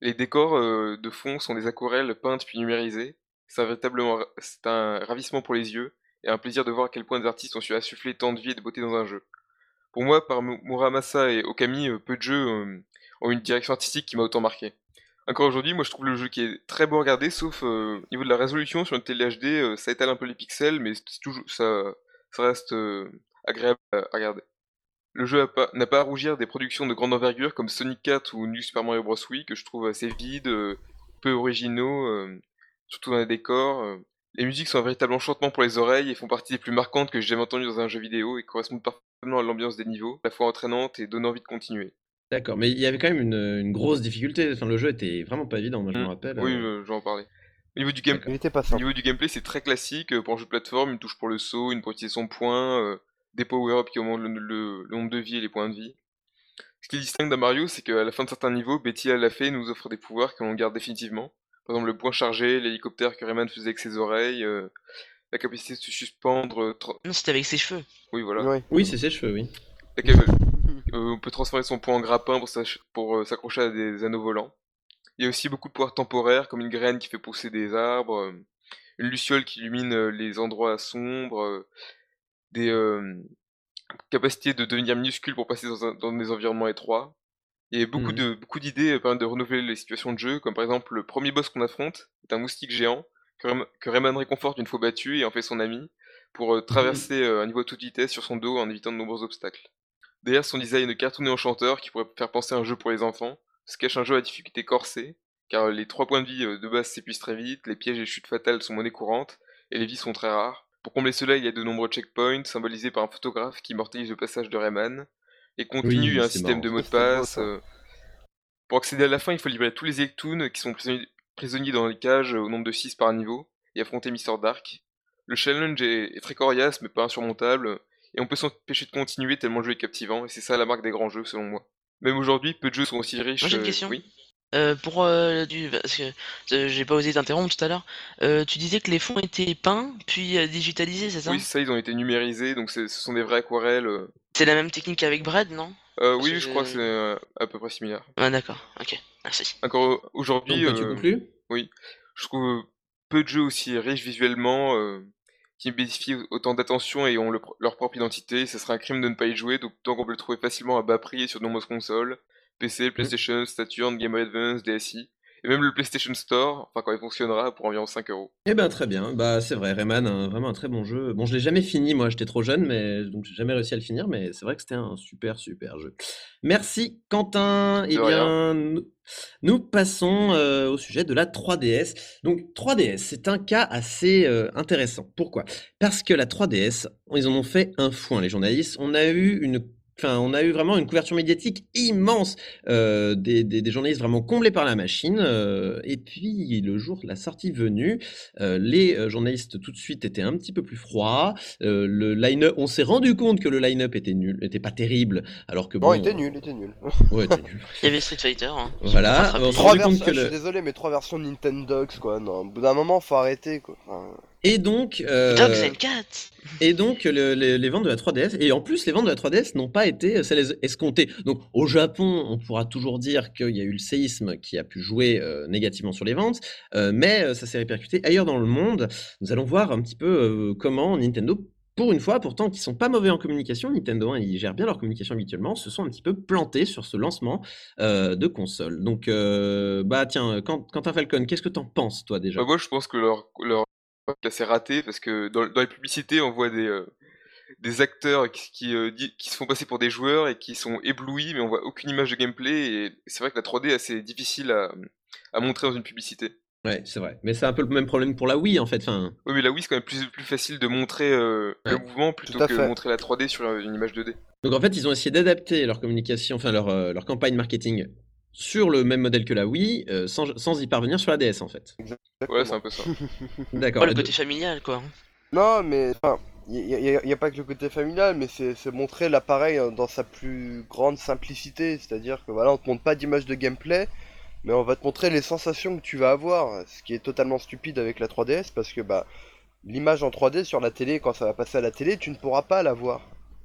Les décors euh, de fond sont des aquarelles peintes puis numérisées. C'est un ravissement pour les yeux et un plaisir de voir à quel point des artistes ont su insuffler tant de vie et de beauté dans un jeu. Pour moi, par Mu- Muramasa et Okami, euh, peu de jeux euh, ont une direction artistique qui m'a autant marqué. Encore aujourd'hui, moi je trouve le jeu qui est très beau à regarder, sauf euh, au niveau de la résolution sur une télé HD, ça étale un peu les pixels, mais toujours ça, reste agréable à regarder. Le jeu n'a pas à rougir des productions de grande envergure comme Sonic 4 ou New Super Mario Bros. Wii que je trouve assez vides, peu originaux, surtout dans les décors. euh. Les musiques sont un véritable enchantement pour les oreilles et font partie des plus marquantes que j'ai jamais entendues dans un jeu vidéo et correspondent parfaitement à l'ambiance des niveaux, à la fois entraînante et donnant envie de continuer. D'accord, mais il y avait quand même une, une grosse difficulté. Enfin, le jeu était vraiment pas évident, moi je me Mm. rappelle. Oui, euh, j'en parlais. Au niveau du game, Il était pas Au simple. niveau du gameplay, c'est très classique. euh, Pour un jeu de plateforme, une touche pour le saut, une pour utiliser son point, euh, des power-ups qui augmentent le, le- le nombre de vie et les points de vie. Ce qui distingue d'un Mario, c'est qu'à la fin de certains niveaux, Betty à la fée nous offre des pouvoirs que l'on garde définitivement. Par exemple, le point chargé, l'hélicoptère que Rayman faisait avec ses oreilles, euh, la capacité de se suspendre. euh, tra- Non, c'était avec ses cheveux. Oui, voilà. Ouais. Oui, c'est ses cheveux, oui. La cap- (laughs) euh, on peut transformer son point en grappin pour s'ach- pour, euh, s'accrocher à des anneaux volants. Il y a aussi beaucoup de pouvoirs temporaires, comme une graine qui fait pousser des arbres, euh, une luciole qui illumine euh, les endroits sombres, euh, des euh, capacités de devenir minuscule pour passer dans, un- dans des environnements étroits. Il y a beaucoup de beaucoup d'idées euh, permettent de renouveler les situations de jeu, comme par exemple le premier boss qu'on affronte est un moustique géant que, Rayman réconforte une fois battu et en fait son ami pour euh, traverser euh, un niveau à toute vitesse sur son dos en évitant de nombreux obstacles. Derrière son design cartoon enchanteur qui pourrait faire penser à un jeu pour les enfants, se cache un jeu à difficulté corsée, car euh, les trois points de vie euh, de base s'épuisent très vite, les pièges et les chutes fatales sont monnaie courante, et les vies sont très rares. Pour combler cela, il y a de nombreux checkpoints symbolisés par un photographe qui immortalise le passage de Rayman, et continue Oui, un système marrant, de mots de passe. euh. Pour accéder à la fin, il faut libérer tous les Electoons qui sont prisonniers, prisonniers dans les cages euh, au nombre de 6 par niveau, et affronter Mr. Dark. Le challenge est, est très coriace, mais pas insurmontable, et on peut s'empêcher de continuer tellement le jeu est captivant, et c'est ça la marque des grands jeux selon moi. Même aujourd'hui, peu de jeux sont aussi riches. Moi, j'ai une euh, question. Oui. Euh, pour euh, du parce que euh, j'ai pas osé t'interrompre tout à l'heure. Euh, tu disais que les fonds étaient peints puis euh, digitalisés, c'est ça? Oui, ça, ils ont été numérisés, donc ce sont des vraies aquarelles. C'est la même technique qu'avec Brad, non Euh, oui, je crois que c'est euh, à peu près similaire. Ah d'accord, ok, merci. Encore Donc, aujourd'hui, tu euh, conclus oui, je trouve peu de jeux aussi riches visuellement, euh, qui bénéficient autant d'attention et ont le leur propre identité. Ce serait un crime de ne pas y jouer, donc tant qu'on peut le trouver facilement à bas prix et sur de nombreuses consoles, PC, PlayStation, Saturn, Game Boy Advance, DSi, et même le PlayStation Store, enfin quand il fonctionnera, pour environ 5 euros. Eh ben très bien, bah c'est vrai, Rayman, un- vraiment un très bon jeu. Bon, je l'ai jamais fini, moi j'étais trop jeune, mais donc j'ai jamais réussi à le finir, mais c'est vrai que c'était un super super jeu. Merci Quentin. Eh bien, nous, nous passons euh, au sujet de la 3DS. Donc 3DS, c'est un cas assez euh, intéressant. Pourquoi? Parce que la 3DS, ils en ont fait un foin, les journalistes. On a eu une Enfin, on a eu vraiment une couverture médiatique immense, euh, des, des- des journalistes vraiment comblés par la machine. euh, et puis, le jour de la sortie venue, euh, les journalistes tout de suite étaient un petit peu plus froids. euh, le line-up, on s'est rendu compte que le line-up était nul, était pas terrible, alors que bon. Bon, il était nul, il était nul. Ouais, il était nul. Il y avait Street Fighter. Hein, (laughs) Voilà, on Trois rendu compte je suis désolé, mais trois versions de Nintendox, quoi. Non, au bout d'un moment, faut arrêter, quoi. Enfin, Et donc, euh, Dogs and Cats. et donc le- le- les ventes de la 3DS, et en plus les ventes de la 3DS n'ont pas été celles escomptées. Donc au Japon, on pourra toujours dire qu'il y a eu le séisme qui a pu jouer euh, négativement sur les ventes, euh, mais euh, ça s'est répercuté ailleurs dans le monde. Nous allons voir un petit peu euh, comment Nintendo, pour une fois, pourtant qui sont pas mauvais en communication, Nintendo, hein, ils gèrent bien leur communication habituellement, se sont un petit peu plantés sur ce lancement euh, de console. Donc, euh, bah tiens, Quent- Quentin Falcon, qu'est-ce que t'en penses toi déjà? Bah, moi, je pense que leur, assez raté parce que dans, dans les publicités, on voit des, euh, des acteurs qui, qui, euh, qui se font passer pour des joueurs et qui sont éblouis, mais on voit aucune image de gameplay. Et c'est vrai que la 3D est assez difficile à, à montrer dans une publicité. Ouais, c'est vrai. Mais c'est un peu le même problème pour la Wii en fait. Enfin, Oui, mais la Wii, c'est quand même plus, plus facile de montrer euh, le mouvement plutôt que de montrer la 3D sur une image 2D. Donc en fait, ils ont essayé d'adapter leur communication, enfin leur, leur campagne marketing sur le même modèle que la Wii, euh, sans, sans y parvenir sur la DS en fait. Ouais, c'est un peu ça. (laughs) D'accord. Oh, le côté familial, quoi. Non, mais enfin, il n'y a, pas que le côté familial, mais c'est montrer l'appareil euh, dans sa plus grande simplicité. C'est-à-dire que voilà, on te montre pas d'image de gameplay, mais on va te montrer les sensations que tu vas avoir. Ce qui est totalement stupide avec la 3DS parce que bah l'image en 3D sur la télé, quand ça va passer à la télé, tu ne pourras pas la voir.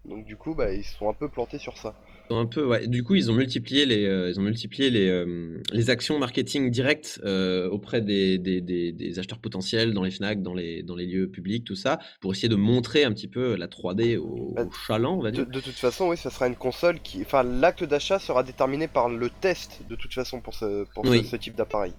Donc du coup, bah, ils se sont un peu plantés sur ça. Un peu, ouais. Du coup, ils ont multiplié les, euh, ils ont multiplié les, euh, les actions marketing directes euh, auprès des, des, des, des acheteurs potentiels dans les Fnac, dans les, dans les lieux publics, tout ça, pour essayer de montrer un petit peu la 3D au, Bah, au chaland, on va dire. de toute façon, oui, ça sera une console qui, enfin, l'acte d'achat sera déterminé par le test de toute façon pour ce, pour ce type d'appareil.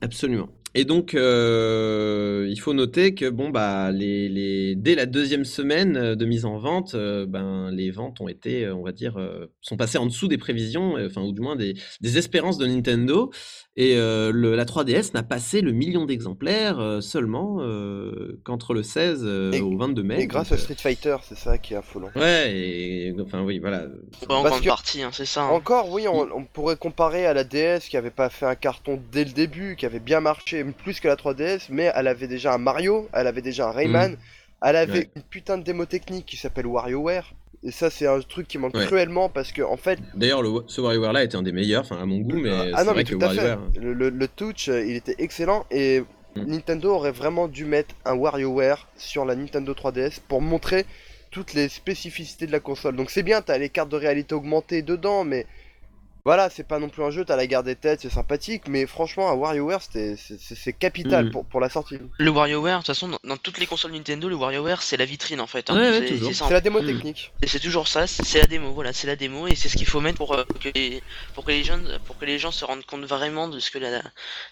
Absolument. Et donc, euh, il faut noter que bon bah les, dès la deuxième semaine euh, de mise en vente, euh, ben les ventes ont été, on va dire, sont passées en dessous des prévisions, enfin ou du moins des espérances de Nintendo. Et euh, le- la 3DS n'a passé le million d'exemplaires euh, seulement euh, qu'entre le 16 euh, Et- au 22 mai. Et grâce donc, à Street Fighter, c'est ça qui est affolant. ouais, et enfin oui, voilà. En Parce grande que- partie, hein, c'est ça. hein. Encore, oui, on, on pourrait comparer à la DS qui avait pas fait un carton dès le début, qui avait bien marché, plus que la 3DS, mais elle avait déjà un Mario, elle avait déjà un Rayman, elle avait Ouais. une putain de démo technique qui s'appelle WarioWare. Et ça, c'est un truc qui manque Ouais. cruellement parce que, en fait, D'ailleurs, le, ce WarioWare là était un des meilleurs, enfin à mon goût, mais ah c'est non, vrai mais que tout à fait. WarioWare. hein. Le, le- le touch, euh, il était excellent et Mm. Nintendo aurait vraiment dû mettre un WarioWare sur la Nintendo 3DS pour montrer toutes les spécificités de la console. Donc c'est bien, t'as les cartes de réalité augmentée dedans, mais voilà, c'est pas non plus un jeu, t'as la garde des têtes, c'est sympathique, mais franchement, un WarioWare, c'était- c'est c'est- c'est capital Mm. pour, pour la sortie. Le WarioWare, de toute façon, dans, dans toutes les consoles Nintendo, le WarioWare, c'est la vitrine en fait. hein. Ouais, ouais, C'est- la démo Mm. technique. Et c'est toujours ça, c'est la démo, voilà, c'est la démo et c'est ce qu'il faut mettre pour euh, que les pour que les jeunes pour que les gens se rendent compte vraiment de ce que la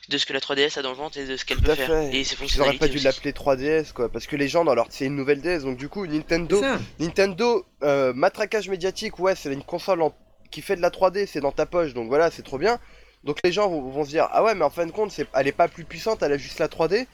de ce que la 3DS a dans le ventre et de ce qu'elle peut faire fait. et ses Ils auraient pas fonctionnalités. dû l'appeler 3DS, quoi, parce que les gens, dans leur... c'est une nouvelle DS, donc du coup, Nintendo. Nintendo, euh, matraquage médiatique, ouais, c'est une console en- qui fait de la 3D, c'est dans ta poche, donc voilà, c'est trop bien. Donc les gens vont, vont se dire, ah ouais, mais en fin de compte, c'est... elle est pas plus puissante, elle a juste la 3D.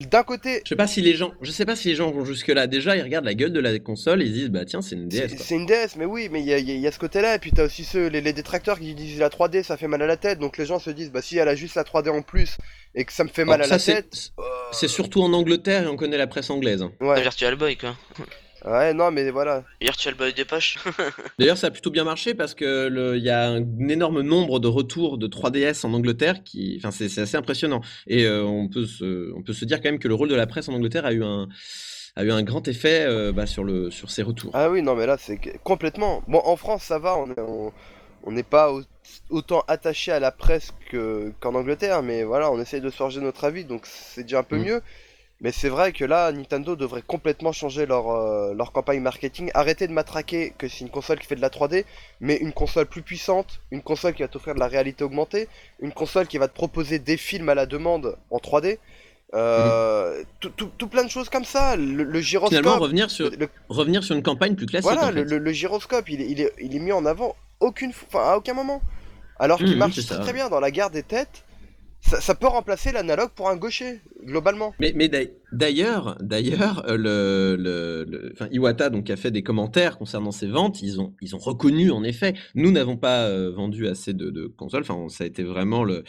D'un côté, Je sais pas si les gens, je sais pas si les gens vont jusque là. Déjà, ils regardent la gueule de la console et ils disent bah tiens, c'est une DS. c'est une DS, mais oui, mais il y a, y y ce côté-là, et puis t'as aussi ceux, les, les détracteurs qui disent la 3D, ça fait mal à la tête, donc les gens se disent, bah si elle a juste la 3D en plus, et que ça me fait mal Alors, à ça, la tête... C'est surtout en Angleterre et on connaît la presse anglaise. hein. Ouais, Virtual Boy quoi. Ouais, non, mais voilà. Virtual Boy des poches. (laughs) D'ailleurs, ça a plutôt bien marché parce que le- il y a un énorme nombre de retours de 3DS en Angleterre qui, enfin, c'est c'est assez impressionnant. Et euh, on peut se, on peut se dire quand même que le rôle de la presse en Angleterre a eu un, a eu un grand effet euh, bah, sur le, sur ces retours. Ah oui, non, mais là, c'est complètement. Bon, en France, ça va, on est- on on n'est pas au- autant attaché à la presse que- qu'en Angleterre, mais voilà, on essaye de se forger notre avis, donc c'est déjà un peu Mm. mieux. Mais c'est vrai que là, Nintendo devrait complètement changer leur, euh, leur campagne marketing, arrêter de matraquer que c'est une console qui fait de la 3D, mais une console plus puissante, une console qui va t'offrir de la réalité augmentée, une console qui va te proposer des films à la demande en 3D. Euh, tout, tout- tout plein de choses comme ça, le, le gyroscope, Finalement, revenir sur, le- revenir sur une campagne plus classique. voilà, en le, fait. le- le gyroscope, il est, il, est, il est mis en avant aucune, à aucun moment. Alors qu'il Mhm, marche très bien dans la guerre des têtes. Ça, peut remplacer l'analogue pour un gaucher, globalement. Mais, mais d'ailleurs, d'ailleurs, euh, le, Iwata donc a fait des commentaires concernant ces ventes. Ils ont, ils ont reconnu en effet. Nous n'avons pas euh, vendu assez de, consoles. Enfin, ça a été vraiment le,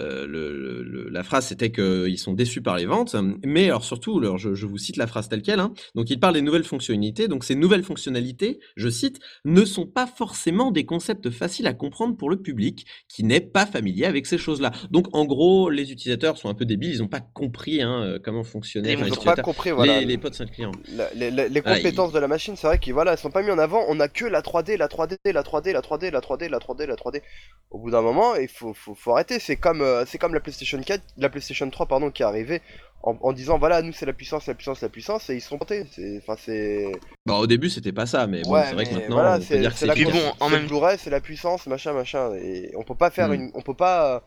euh, la phrase, c'était qu'ils sont déçus par les ventes. Mais alors surtout, alors, je, vous cite la phrase telle quelle. hein. Donc, il parle des nouvelles fonctionnalités. Donc, ces nouvelles fonctionnalités, je cite, ne sont pas forcément des concepts faciles à comprendre pour le public qui n'est pas familier avec ces choses-là. Donc, en gros, les utilisateurs sont un peu débiles. Ils n'ont pas compris hein, comment fonctionnait. Ils n'ont pas compris, voilà. les, les potes 5 clients. La- les, les- les Ah, compétences de la machine, c'est vrai qu'ils voilà, elles sont pas mis en avant. On a que la 3D, la 3D, la 3D, la 3D, la 3D, la 3D, la 3D. Au bout d'un moment, il faut, faut, faut arrêter. C'est comme, euh, c'est comme la PlayStation 4, la PlayStation 3, pardon, qui est arrivée en, en disant voilà, nous c'est la puissance, la puissance, la puissance, et ils se sont plantés. C'est, enfin, c'est. Bon, au début, c'était pas ça, mais bon, Ouais, c'est vrai que maintenant, voilà, on peut c'est- dire que c'est c'est bon, en c'est même- le Blu-ray, c'est la puissance, machin, machin. Et on peut pas faire Hmm. une, on peut pas,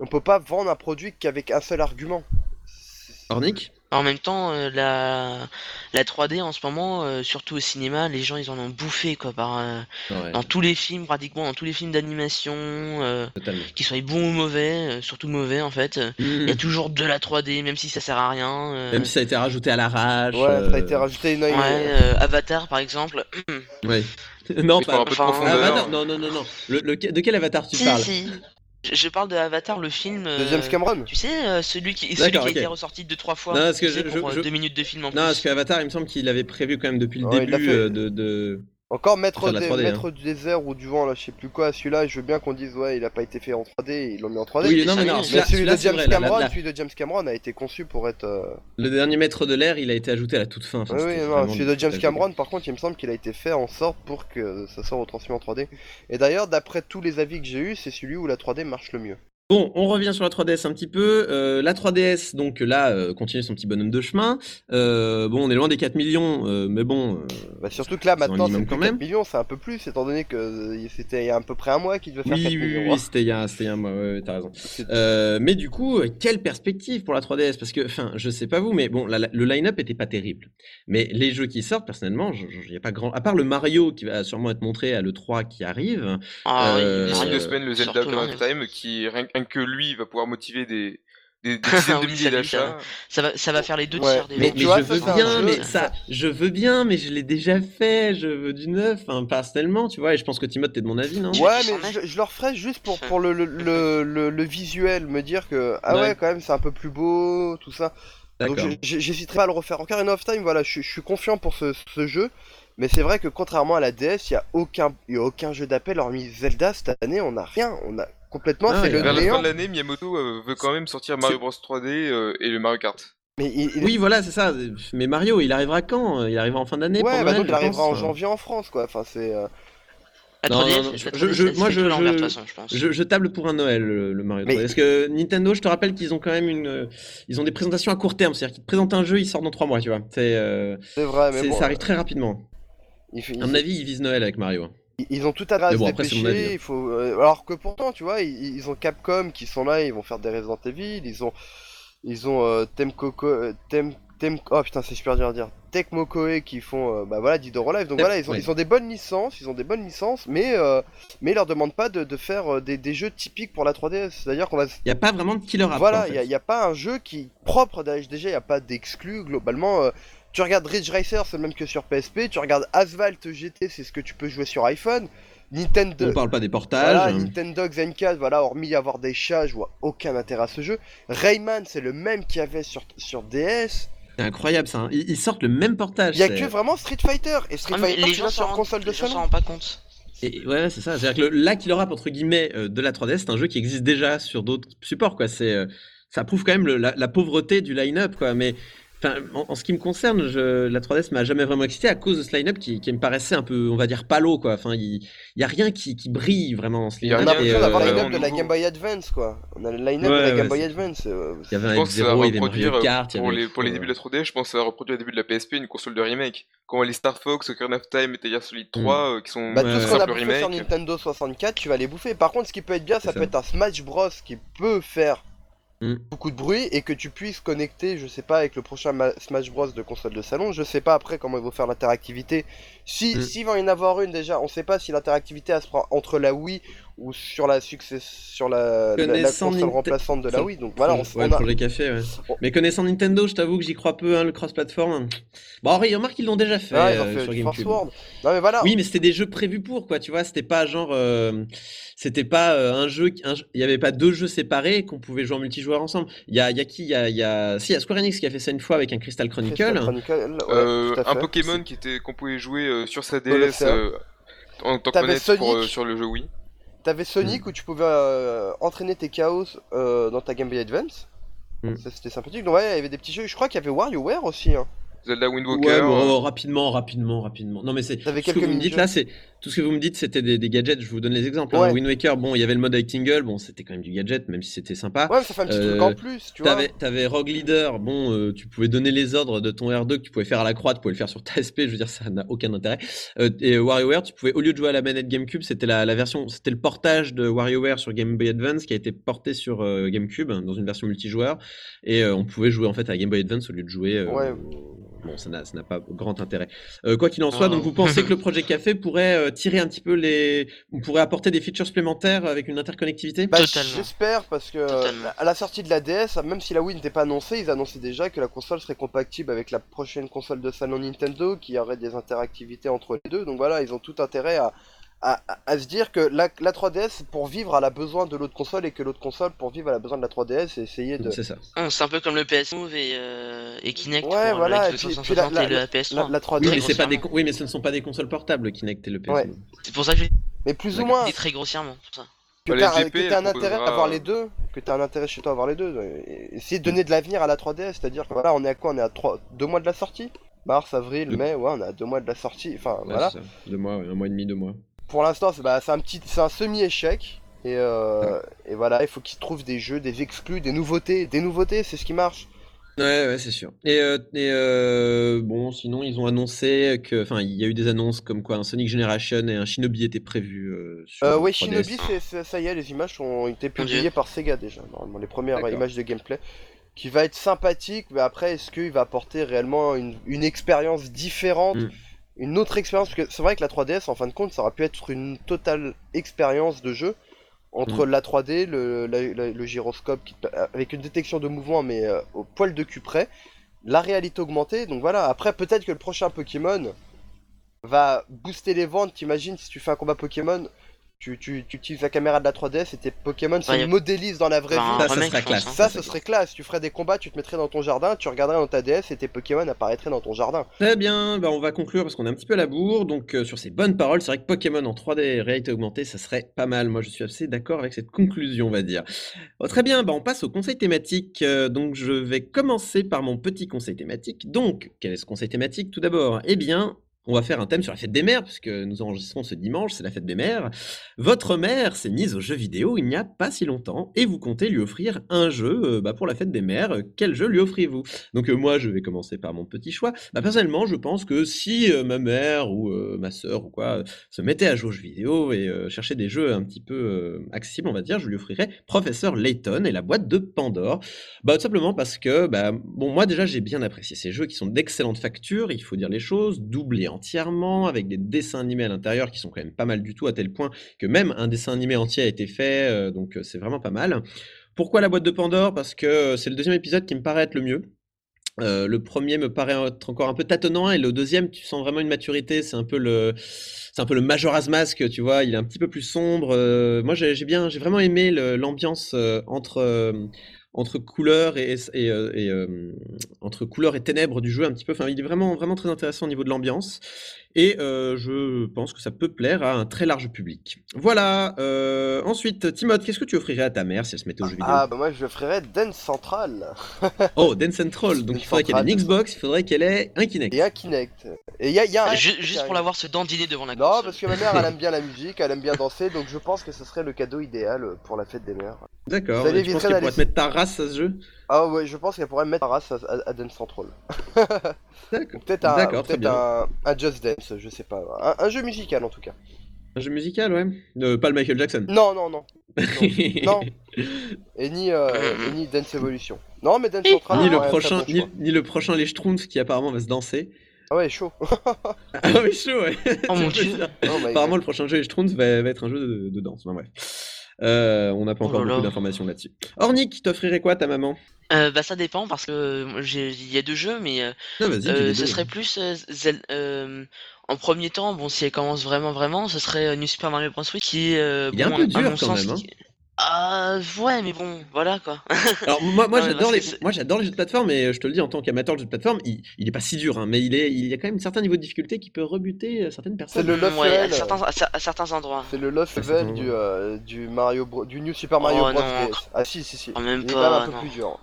on peut pas vendre un produit qu'avec un seul argument. Ornick En même temps, euh, la, la 3D en ce moment, euh, surtout au cinéma, les gens ils en ont bouffé quoi, par, euh, Ouais, dans tous les films, pratiquement dans tous les films d'animation, euh, totalement. qu'ils soient bons ou mauvais, euh, surtout mauvais en fait. Il y a toujours de la 3D, même si ça sert à rien. euh, Même si ça a été rajouté à l'arrache. Ouais, ça a été rajouté une Ouais, euh, Avatar par exemple. ouais. (laughs) non, faut pas. un peu de enfin, profondeur. Avatar, non, non, non, non. Le, le- de quel Avatar tu si, parles? si. Je, je parle de Avatar, le film. de euh, James Cameron. Tu sais, euh, celui qui, celui qui a été ressorti deux trois fois. Non, parce que je- pour, je- euh, deux minutes de film en Non, parce plus. que Avatar, il me semble qu'il avait prévu quand même depuis le Ouais, début euh, de- Encore maître, des- 3D, maître du désert ou du vent, là, je sais plus quoi. Celui-là, je veux bien qu'on dise, ouais, il a pas été fait en 3D, ils l'ont mis en 3D. Oui, non, mais non, Mais celui de James vrai, Cameron, la- celui de James Cameron a été conçu pour être. euh, le dernier maître de l'air, il a été ajouté à la toute fin. Enfin, Oui, non, celui de James Cameron, par contre, il me semble qu'il a été fait en sorte pour que ça soit retransmis en 3D. Et d'ailleurs, d'après tous les avis que j'ai eu, c'est celui où la 3D marche le mieux. Bon, on revient sur la 3DS un petit peu. Euh, la 3DS, donc là, euh, continue son petit bonhomme de chemin. Euh, bon, on est loin des 4 millions, euh, mais bon. euh, Bah, surtout que là, maintenant, c'est minimum plus quand 4 même. millions, c'est un peu plus, étant donné que c'était il y a à peu près un mois qu'il devait faire oui, 4 oui, millions. oui, hein. c'était il y a, c'était il y a un mois, ouais, ouais, t'as raison. Euh, mais du coup, quelle perspective pour la 3DS Parce que, enfin, je sais pas vous, mais bon, la- la- le line-up était pas terrible. Mais les jeux qui sortent, personnellement, il y a pas grand. À part le Mario qui va sûrement être montré à l'E3 qui arrive. Ah Euh, oui, D'ici deux semaines, le Zelda Time, qui rien, que lui va pouvoir motiver des, des, des (laughs) dizaines de milliers d'achats. Ça va, ça va faire les deux Ouais, tiers des Mais, mais tu vois, je veux bien, mais ça, je veux bien, mais je l'ai déjà fait. Je veux du neuf, hein, personnellement, tu vois. Et je pense que Timothée, t'es de mon avis, non? Ouais, mais je, je le referais juste pour, pour le, le, le, (laughs) le- le visuel, me dire que, ah ouais, Ouais. quand même, c'est un peu plus beau, tout ça. Donc j'hésiterai pas à le refaire. Ocarina of Time, voilà, je, suis- je suis confiant pour ce, ce jeu. Mais c'est vrai que contrairement à la DS, il y a aucun, il y a aucun jeu d'appel hormis Zelda cette année. On a rien, on a complètement Ah c'est le Vers la fin néant. de l'année, Miyamoto euh, veut quand même sortir Mario Bros 3D euh, et le Mario Kart. Mais il, il- Oui, voilà, c'est ça. Mais Mario, il arrivera quand? Il arrivera en fin d'année ouais, bah donc il arrivera en janvier en France, quoi. Enfin, c'est. euh, Non, 3DS, non, non, je- 3DS, je- moi, je- je- table pour un Noël, le, le Mario Mais- 3D. Parce que Nintendo, je te rappelle qu'ils ont quand même une. Ils ont des présentations à court terme. C'est-à-dire qu'ils te présentent un jeu, il sort dans 3 mois, tu vois. C'est, euh, C'est vrai, mais bon. ça arrive très rapidement. il fait- À mon avis, ils visent Noël avec Mario. Ils- ont tout à se bon, après, mon dépêcher, hein. il faut... euh, alors que pourtant, tu vois, ils, ils ont Capcom qui sont là, ils vont faire des Resident Evil, ils ont, ils ont euh, Temcoco, euh, Tem, Tem, oh putain, c'est super dur à dire, Tecmo Koei qui font, euh, bah voilà, Dead or Alive, donc Tem- voilà, ils ont, ils ont des bonnes licences, ils ont des bonnes licences, mais, euh, mais ils leur demandent pas de, de faire euh, des, des jeux typiques pour la 3DS, c'est-à-dire qu'on va, Il n'y a pas vraiment de killer app. voilà, en il fait. n'y a, pas un jeu qui propre déjà, il n'y a pas d'exclus globalement. Tu regardes Ridge Racer, c'est le même que sur PSP. Tu regardes Asphalt GT, c'est ce que tu peux jouer sur iPhone. Nintendo, On parle pas des portages. voilà, Nintendo Zenka, voilà, hormis avoir des chats, je vois aucun intérêt à ce jeu. Rayman, c'est le même qu'il y avait sur, sur DS. C'est incroyable ça. hein. Ils, sortent le même portage. Il y a que vraiment Street Fighter. Et Street Ah, Fighter, les gens s'en sur console de les s'en salon. rendent pas compte. Et ouais, c'est ça. C'est-à-dire que le, la killer app entre guillemets euh, de la 3DS, c'est un jeu qui existe déjà sur d'autres supports, quoi. C'est, euh, ça prouve quand même le- la, la pauvreté du line-up, quoi. Mais enfin, en, en ce qui me concerne, je, la 3DS m'a jamais vraiment excité à cause de ce line-up qui, qui me paraissait un peu, on va dire, palo, quoi. Enfin, il il y a rien qui, qui brille vraiment dans ce Il y a On line-up. a l'impression d'avoir le line-up de la. Game Boy Advance, quoi. On a le line-up Ouais, de la ouais, Game Boy Advance. euh, Il y avait Je un pense que ça va F0, il y avait reproduire Mario Kart, il y pour avait les, pour les débuts de la 3D, je pense que ça va reproduire au début de la PSP une console de remake. Quand les Star Fox, Ocarina of Time, Metal Gear Solid 3, euh, qui sont Bah, Ouais, tout ce qu'on a bouffé sur. Nintendo 64, tu vas les bouffer. Par contre, ce qui peut être bien, ça, peut ça. être un Smash Bros qui peut faire Mm. beaucoup de bruit et que tu puisses connecter, je sais pas, avec le prochain Ma- Smash Bros de console de salon. Je sais pas après comment ils vont faire l'interactivité. Si, Mm. s'il va y en avoir une déjà, on sait pas si l'interactivité elle se prend entre la Wii ou sur la succès, sur la, la, console remplaçante de la Wii. Donc voilà, on, ouais, on le a. projet café, ouais. on- Mais connaissant Nintendo, je t'avoue que j'y crois peu, hein, le cross-platform. Bon, remarque, ils l'ont déjà fait ont euh, fait sur GameCube. World. Non mais voilà. Oui, mais c'était des jeux prévus pour, quoi, tu vois, c'était pas genre... euh, c'était pas euh, un jeu... Il y avait pas deux jeux séparés qu'on pouvait jouer en multijoueur ensemble. Il y a, il y a qui? Il y a, y a... Si, il y a Square Enix qui a fait ça une fois avec un Crystal Chronicle. Crystal Chronicle, ouais, Euh, un. Pokémon qui était qu'on pouvait jouer euh, sur sa DS euh, en tant que manette pour, Sonic. sur le jeu Wii. T'avais Sonic où tu pouvais euh, entraîner tes chaos euh, dans ta Game Boy Advance. Mm. Ça c'était sympathique. Donc ouais, il y avait des petits jeux. Je crois qu'il y avait WarioWare aussi. Hein. Zelda Wind Ouais, Walker. bon, rapidement, rapidement, rapidement. Non, mais c'est. Tout ce que vous me dites là, c'est. Tout ce que vous me dites, c'était des, des gadgets. Je vous donne les exemples. hein. Ouais. Wind Waker, bon, il y avait le mode avec Tingle. Bon, c'était quand même du gadget, même si c'était sympa. Ouais, mais ça fait un petit truc Euh, en plus, tu vois. T'avais, t'avais Rogue Leader, bon, euh, tu pouvais donner les ordres de ton R2 que tu pouvais faire à la croix, tu pouvais le faire sur ta SP, je veux dire, ça n'a aucun intérêt. Euh, et WarioWare, tu pouvais, au lieu de jouer à la manette GameCube, c'était la, la version, c'était le portage de WarioWare sur Game Boy Advance qui a été porté sur euh, GameCube dans une version multijoueur, et euh, on pouvait jouer en fait à Game Boy Advance au lieu de jouer. euh, Ouais. Bon, ça n'a, pas grand intérêt. Euh, quoi qu'il en soit, Oh. donc vous pensez que le (laughs) projet Café pourrait euh, tirer un petit peu les, on pourrait apporter des features supplémentaires avec une interconnectivité? Bah, j'espère parce que Totalement. euh, à la sortie de la DS, même si la Wii n'était pas annoncée, ils annonçaient déjà que la console serait compatible avec la prochaine console de salon Nintendo, qui aurait des interactivités entre les deux. Donc voilà, ils ont tout intérêt à, à, se dire que la, la 3DS pour vivre, elle a besoin de l'autre console et que l'autre console pour vivre, elle a besoin de la 3DS et essayer de. C'est ça. Ah, c'est un peu comme le PS Move et, euh, et Kinect Ouais, pour voilà, le et puis- la- 360 et la- le PS3. La, la 3DS. Oui, mais c'est pas des, oui, mais ce ne sont pas des consoles portables Kinect et le PS. Ouais. C'est pour ça que je Mais plus ou moins, très grossièrement. pour ça. que Bah, t'as un intérêt à avoir les deux, que t'as un intérêt chez toi à avoir les deux, essayer de donner de l'avenir à la 3DS, c'est-à-dire que voilà, on est à quoi? On est à 3, deux mois de la sortie? Mars, avril, Deux. mai, ouais, on est à deux mois de la sortie, enfin Ouais, voilà. Deux mois, ouais, un mois et demi, deux mois. Pour l'instant, c'est bah, c'est un petit, c'est un semi-échec, et, euh, et voilà, il faut qu'ils trouvent des jeux, des exclus, des nouveautés, des nouveautés, c'est ce qui marche. Ouais, ouais, c'est sûr. Et, euh, et euh, bon, sinon, ils ont annoncé que, enfin, il y a eu des annonces comme quoi un Sonic Generation et un Shinobi étaient prévus euh, sur Euh, 3DS. Shinobi, ça y est, les images ont été publiées par Sega déjà, normalement, les premières images de gameplay. Qui va être sympathique, mais après, est-ce qu'il va apporter réellement une, une expérience différente Mm. Une autre expérience Parce que c'est vrai que la 3DS, en fin de compte, ça aurait pu être une totale expérience de jeu entre la 3D, le, la- la- le gyroscope, qui avec une détection de mouvement, mais euh, au poil de cul près, la réalité augmentée. Donc voilà, après, peut-être que le prochain Pokémon va booster les ventes. T'imagines si tu fais un combat Pokémon, tu, tu, tu utilises la caméra de la 3DS et tes Pokémon se Ouais, modélisent dans la vraie Enfin, vie. Ça, ça serait classe. hein. Ça, ce serait classe. Tu ferais des combats, tu te mettrais dans ton jardin, tu regarderais dans ta DS et tes Pokémon apparaîtraient dans ton jardin. Très bien, bah on va conclure parce qu'on est un petit peu à la bourre. Donc, euh, sur ces bonnes paroles, c'est vrai que Pokémon en 3D réalité augmentée, ça serait pas mal. Moi, je suis assez d'accord avec cette conclusion, on va dire. Oh, très bien, bah on passe au conseil thématique. Euh, donc, je vais commencer par mon petit conseil thématique. Donc, quel est ce conseil thématique tout d'abord? Eh bien, on va faire un thème sur la fête des mères, puisque nous enregistrons ce dimanche, c'est la fête des mères. Votre mère s'est mise aux jeux vidéo il n'y a pas si longtemps et vous comptez lui offrir un jeu euh, bah, pour la fête des mères. Quel jeu lui offrez-vous Donc euh, moi, je vais commencer par mon petit choix. Bah, personnellement, je pense que si euh, ma mère ou ma sœur ou quoi se mettait à jouer aux jeux vidéo et cherchait des jeux un petit peu accessibles, on va dire, je lui offrirais Professeur Layton et la boîte de Pandore. Bah, tout simplement parce que, bah, bon, moi déjà, j'ai bien apprécié ces jeux qui sont d'excellente facture, il faut dire les choses, doublés entièrement, avec des dessins animés à l'intérieur qui sont quand même pas mal du tout, à tel point que même un dessin animé entier a été fait, euh, donc euh, c'est vraiment pas mal. Pourquoi la boîte de Pandore? Parce que euh, c'est le deuxième épisode qui me paraît être le mieux. Le premier me paraît être encore un peu tâtonnant et le deuxième tu sens vraiment une maturité c'est un peu le c'est un peu le Majora's Mask tu vois il est un petit peu plus sombre moi j'ai bien j'ai vraiment aimé l'ambiance entre entre couleurs et, euh, euh, entre couleurs et ténèbres du jeu un petit peu. Enfin il est vraiment vraiment très intéressant au niveau de l'ambiance et euh, je pense que ça peut plaire à un très large public voilà euh, ensuite Timothée qu'est-ce que tu offrirais à ta mère si elle se mettait aux jeux vidéo? Ah, bah moi je ferais Dance Central (laughs) Oh, Dance Central. Donc Dance il faudrait qu'elle ait une. Xbox, il faudrait qu'elle ait un Kinect. et un Kinect. Et il y a, y a un. Ju- juste pour l'avoir se dandiner devant la Non, console. parce que ma mère elle aime (laughs) bien la musique, elle aime bien danser, donc je pense que ce serait le cadeau idéal pour la fête des mères. D'accord. Vous allez Et Tu penses éviter qu'elle d'aller- pourrait te mettre ta race à ce jeu? Ah ouais, je pense qu'elle pourrait mettre sa race à, à- à Dance Central. (laughs) D'accord. Peut-être un, bien. un, un Just Dance, je sais pas. Un, un jeu musical en tout cas. Un jeu musical, ouais. Euh, pas le Michael Jackson. Non, non, non. (laughs) Non. Et ni, euh, et ni Dance Evolution. Non, mais Dance Central. ni, le ouais, prochain, bon ni, le prochain Les Schtroumpfs qui apparemment va se danser. Ah ouais, chaud. (laughs) Ah oui, chaud, ouais. Oh mon dieu. Oh Apparemment, le prochain jeu Les Schtroumpfs va, va être un jeu de, de danse. Enfin, bref. Euh, on n'a pas Oh encore là beaucoup là. d'informations là-dessus. Ornick, t'offrirais quoi à ta maman? Euh, bah ça dépend parce que euh, il y a deux jeux mais euh, Ah, euh, ce serait plus euh, Zel- euh, en premier temps bon si elle commence vraiment vraiment ce serait New Super Mario Bros Wii qui est euh, Il est un bon, peu dur, quand sens, même, hein. Ah ouais mais bon voilà quoi. (laughs) Alors moi, moi j'adore les, moi j'adore les jeux de plateforme et je te le dis en tant qu'amateur de jeux de plateforme, il, il est pas si dur, hein, mais il est, il y a quand même un certain niveau de difficulté qui peut rebuter euh, certaines personnes. C'est le Love ouais, à Level. certains, à cer- à certains endroits. C'est le Level du, euh, du Mario Bros, du New Super Mario Oh, Bros. non. Ah si si si. Oh, même Il est pas, quand même un peu non. plus dur.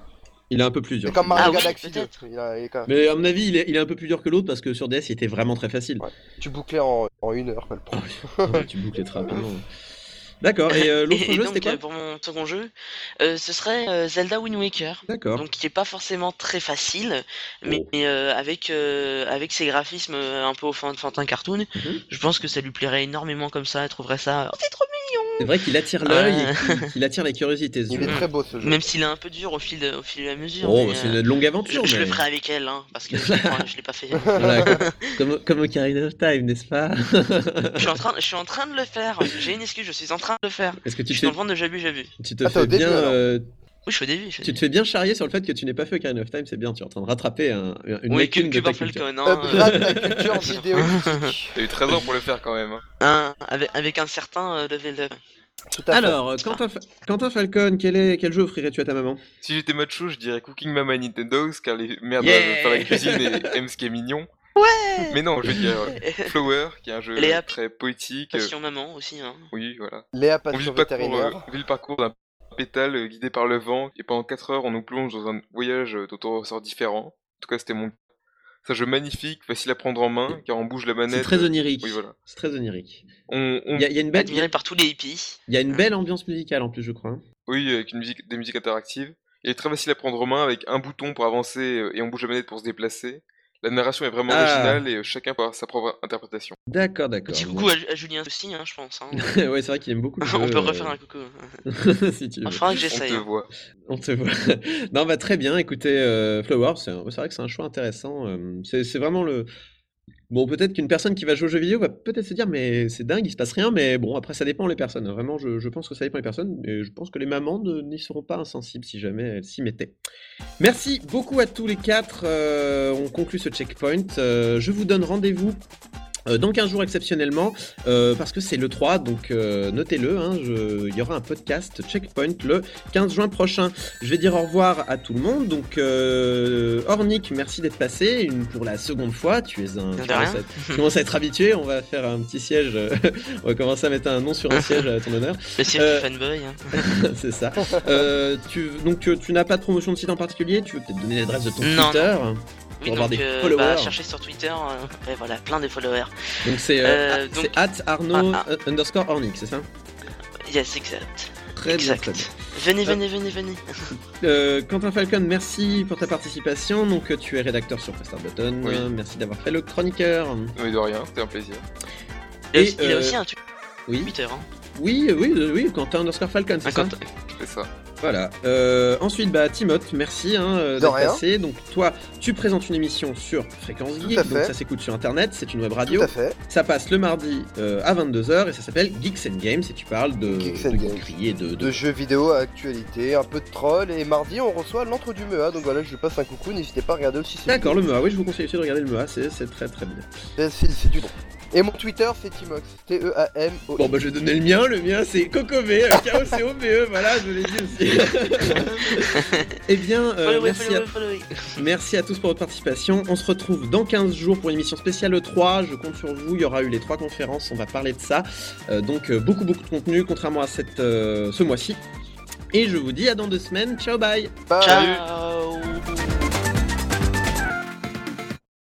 Il est un peu plus dur. C'est comme Mario Ah oui, Galaxy 2. peut-être. Il a- il est quand même- Mais à mon avis, il est, il est un peu plus dur que l'autre parce que sur DS, il était vraiment très facile. Ouais. Tu bouclais en, en une heure. quoi, le premier. (laughs) Ouais, tu bouclais très rapidement. D'accord, et euh, (laughs) l'autre jeu, c'était quoi euh, pour mon second jeu, euh, ce serait euh, Zelda Wind Waker. D'accord. Donc, qui est pas forcément très facile, mais, Oh. mais, euh, avec, euh, avec ses graphismes un peu au fin- fantin cartoon, Mhm. je pense que ça lui plairait énormément comme ça. Elle trouverait ça. Oh, c'est trop C'est vrai qu'il attire l'œil qu'il attire la curiosité. ce Il jeu. est très beau ce jeu. Même s'il est un peu dur au fil de, au fil de la mesure. Oh, c'est une longue je, aventure. je le ferai avec elle, hein, parce que je, je l'ai pas fait. (laughs) Voilà, (laughs) comme, comme Ocarina of Time, n'est-ce pas? Je, suis en train, je suis en train de le faire. J'ai une excuse, je suis en train de le faire. Est-ce que Je tu te suis dans fais, le ventre de Jabu Jabu. tu te Ah, t'es fais bien, alors. euh, Oui, je je suis au tu te fais bien charrier sur le fait que tu n'aies pas fait Ocarina of Time, c'est bien. Tu es en train de rattraper un, une Oui, lacune que, de que ta par culture. Falcon, Upgrade euh, la culture (laughs) vidéoludique. T'as eu 13 ans pour le faire quand même. hein. hein, avec, avec un certain euh, level up. Alors, euh, Quentin, Fa- Quentin Falcon, quel, est, quel jeu offrirais-tu à ta maman? Si j'étais macho, je dirais Cooking Mama Nintendo, car les mères Yeah. faire la cuisine et aiment ce qui est mignon. Ouais Mais non, je veux dire euh, (laughs) Flower, qui est un jeu Léa. très poétique. euh, Passion maman aussi. Hein. Oui, voilà. Léa On vit Passion le parcours, euh, on vit le parcours d'un pétale euh, guidé par le vent, et pendant 4 heures, on nous plonge dans un voyage euh, dont on ressort différent. En tout cas, c'était mon cas. C'est un jeu magnifique, facile à prendre en main, car on bouge la manette. C'est très euh, onirique. Oui, voilà. C'est très onirique. On, y, a- il y a une belle, Admiré par tous les hippies. il y a une belle ambiance musicale en plus, je crois. hein. Oui, avec une musique, des musiques interactives. Il est très facile à prendre en main, avec un bouton pour avancer, euh, et on bouge la manette pour se déplacer. La narration est vraiment Ah. originale, et chacun peut avoir sa propre interprétation. D'accord, d'accord. Petit coucou à, à Julien aussi, hein, je pense. hein. (laughs) ouais, c'est vrai qu'il aime beaucoup le (laughs) On peut euh, refaire un coucou. (laughs) si tu veux. Il faudra que On j'essaye. te voit. On te voit. non, bah très bien. Écoutez, euh, Flower, c'est vrai que c'est un choix intéressant. euh, c'est vraiment le. Bon, peut-être qu'une personne qui va jouer aux jeux vidéo va peut-être se dire, mais c'est dingue, il se passe rien. Mais bon, après, ça dépend les personnes. Vraiment, je, pense que ça dépend les personnes. Et je pense que les mamans n'y seront pas insensibles si jamais elles s'y mettaient. Merci beaucoup à tous les quatre. euh, on conclut ce checkpoint. Euh, je vous donne rendez-vous. Euh, dans 15 jours exceptionnellement, euh, parce que c'est le 3, donc euh, notez-le, hein, je- il y aura un podcast Checkpoint le 15 juin prochain. Je vais dire au revoir à tout le monde. Donc, euh, Ornick, merci d'être passé une, pour la seconde fois. Tu es un. Tu commences, à être, tu commences à être habitué. On va faire un petit siège. (laughs) on va commencer à mettre un nom sur un siège à ton honneur. (laughs) Le du fanboy. hein. (laughs) C'est ça. Euh, tu, donc, tu, tu n'as pas de promotion de site en particulier? Tu veux peut-être donner l'adresse de ton Non, Twitter? Oui, avoir donc des euh, followers. bah, cherchez sur Twitter. euh, et voilà, plein de followers. Donc, c'est euh, Euh, at- c'est at Arnaud Ah, euh, underscore Ornick, c'est ça Yes, exact. Très bien, exact. bien. Venez, venez, venez, venez. (laughs) Euh, Quentin Falcon, merci pour ta participation. Donc, tu es rédacteur sur Press Start Button. Oui. Merci d'avoir fait le chroniqueur. Mais de rien, c'était un plaisir. Il, a Et, aussi- il a aussi un Oui, Twitter. Hein. oui, oui, oui, Quentin underscore Falcon, c'est ça C'est ça. Voilà. Euh, ensuite, bah, Timoth, merci hein, euh, d'être passé. Donc, toi, tu présentes une émission sur Fréquence Tout Geek. Donc, ça s'écoute sur Internet. C'est une web Tout radio. à fait. Ça passe le mardi euh, à 22h et ça s'appelle Geeks and Games. Et tu parles de, Geeks and de Games. geekerie et de, de- De jeux vidéo à actualité, un peu de troll. Et mardi, on reçoit l'entre du MEA. Donc voilà, je passe un coucou. N'hésitez pas à regarder aussi. D'accord, le. MEA. Oui, je vous conseille aussi de regarder le MEA. C'est très très bien. C'est du bon. Et mon Twitter, c'est Timox. E T-E-A-M-O. Bon, bah, je vais donner le mien. Le mien, c'est Cocové. K-O-C-O-V-E. Voilà, je l'ai dit aussi. (laughs) eh bien, euh, merci, à, merci à tous pour votre participation. On se retrouve dans 15 jours pour une émission spéciale E3. Je compte sur vous. Il y aura eu les trois conférences. On va parler de ça. Euh, donc, euh, beaucoup, beaucoup de contenu, contrairement à cette, euh, ce mois-ci. Et je vous dis à dans deux semaines. Ciao, bye. Bye. Ciao.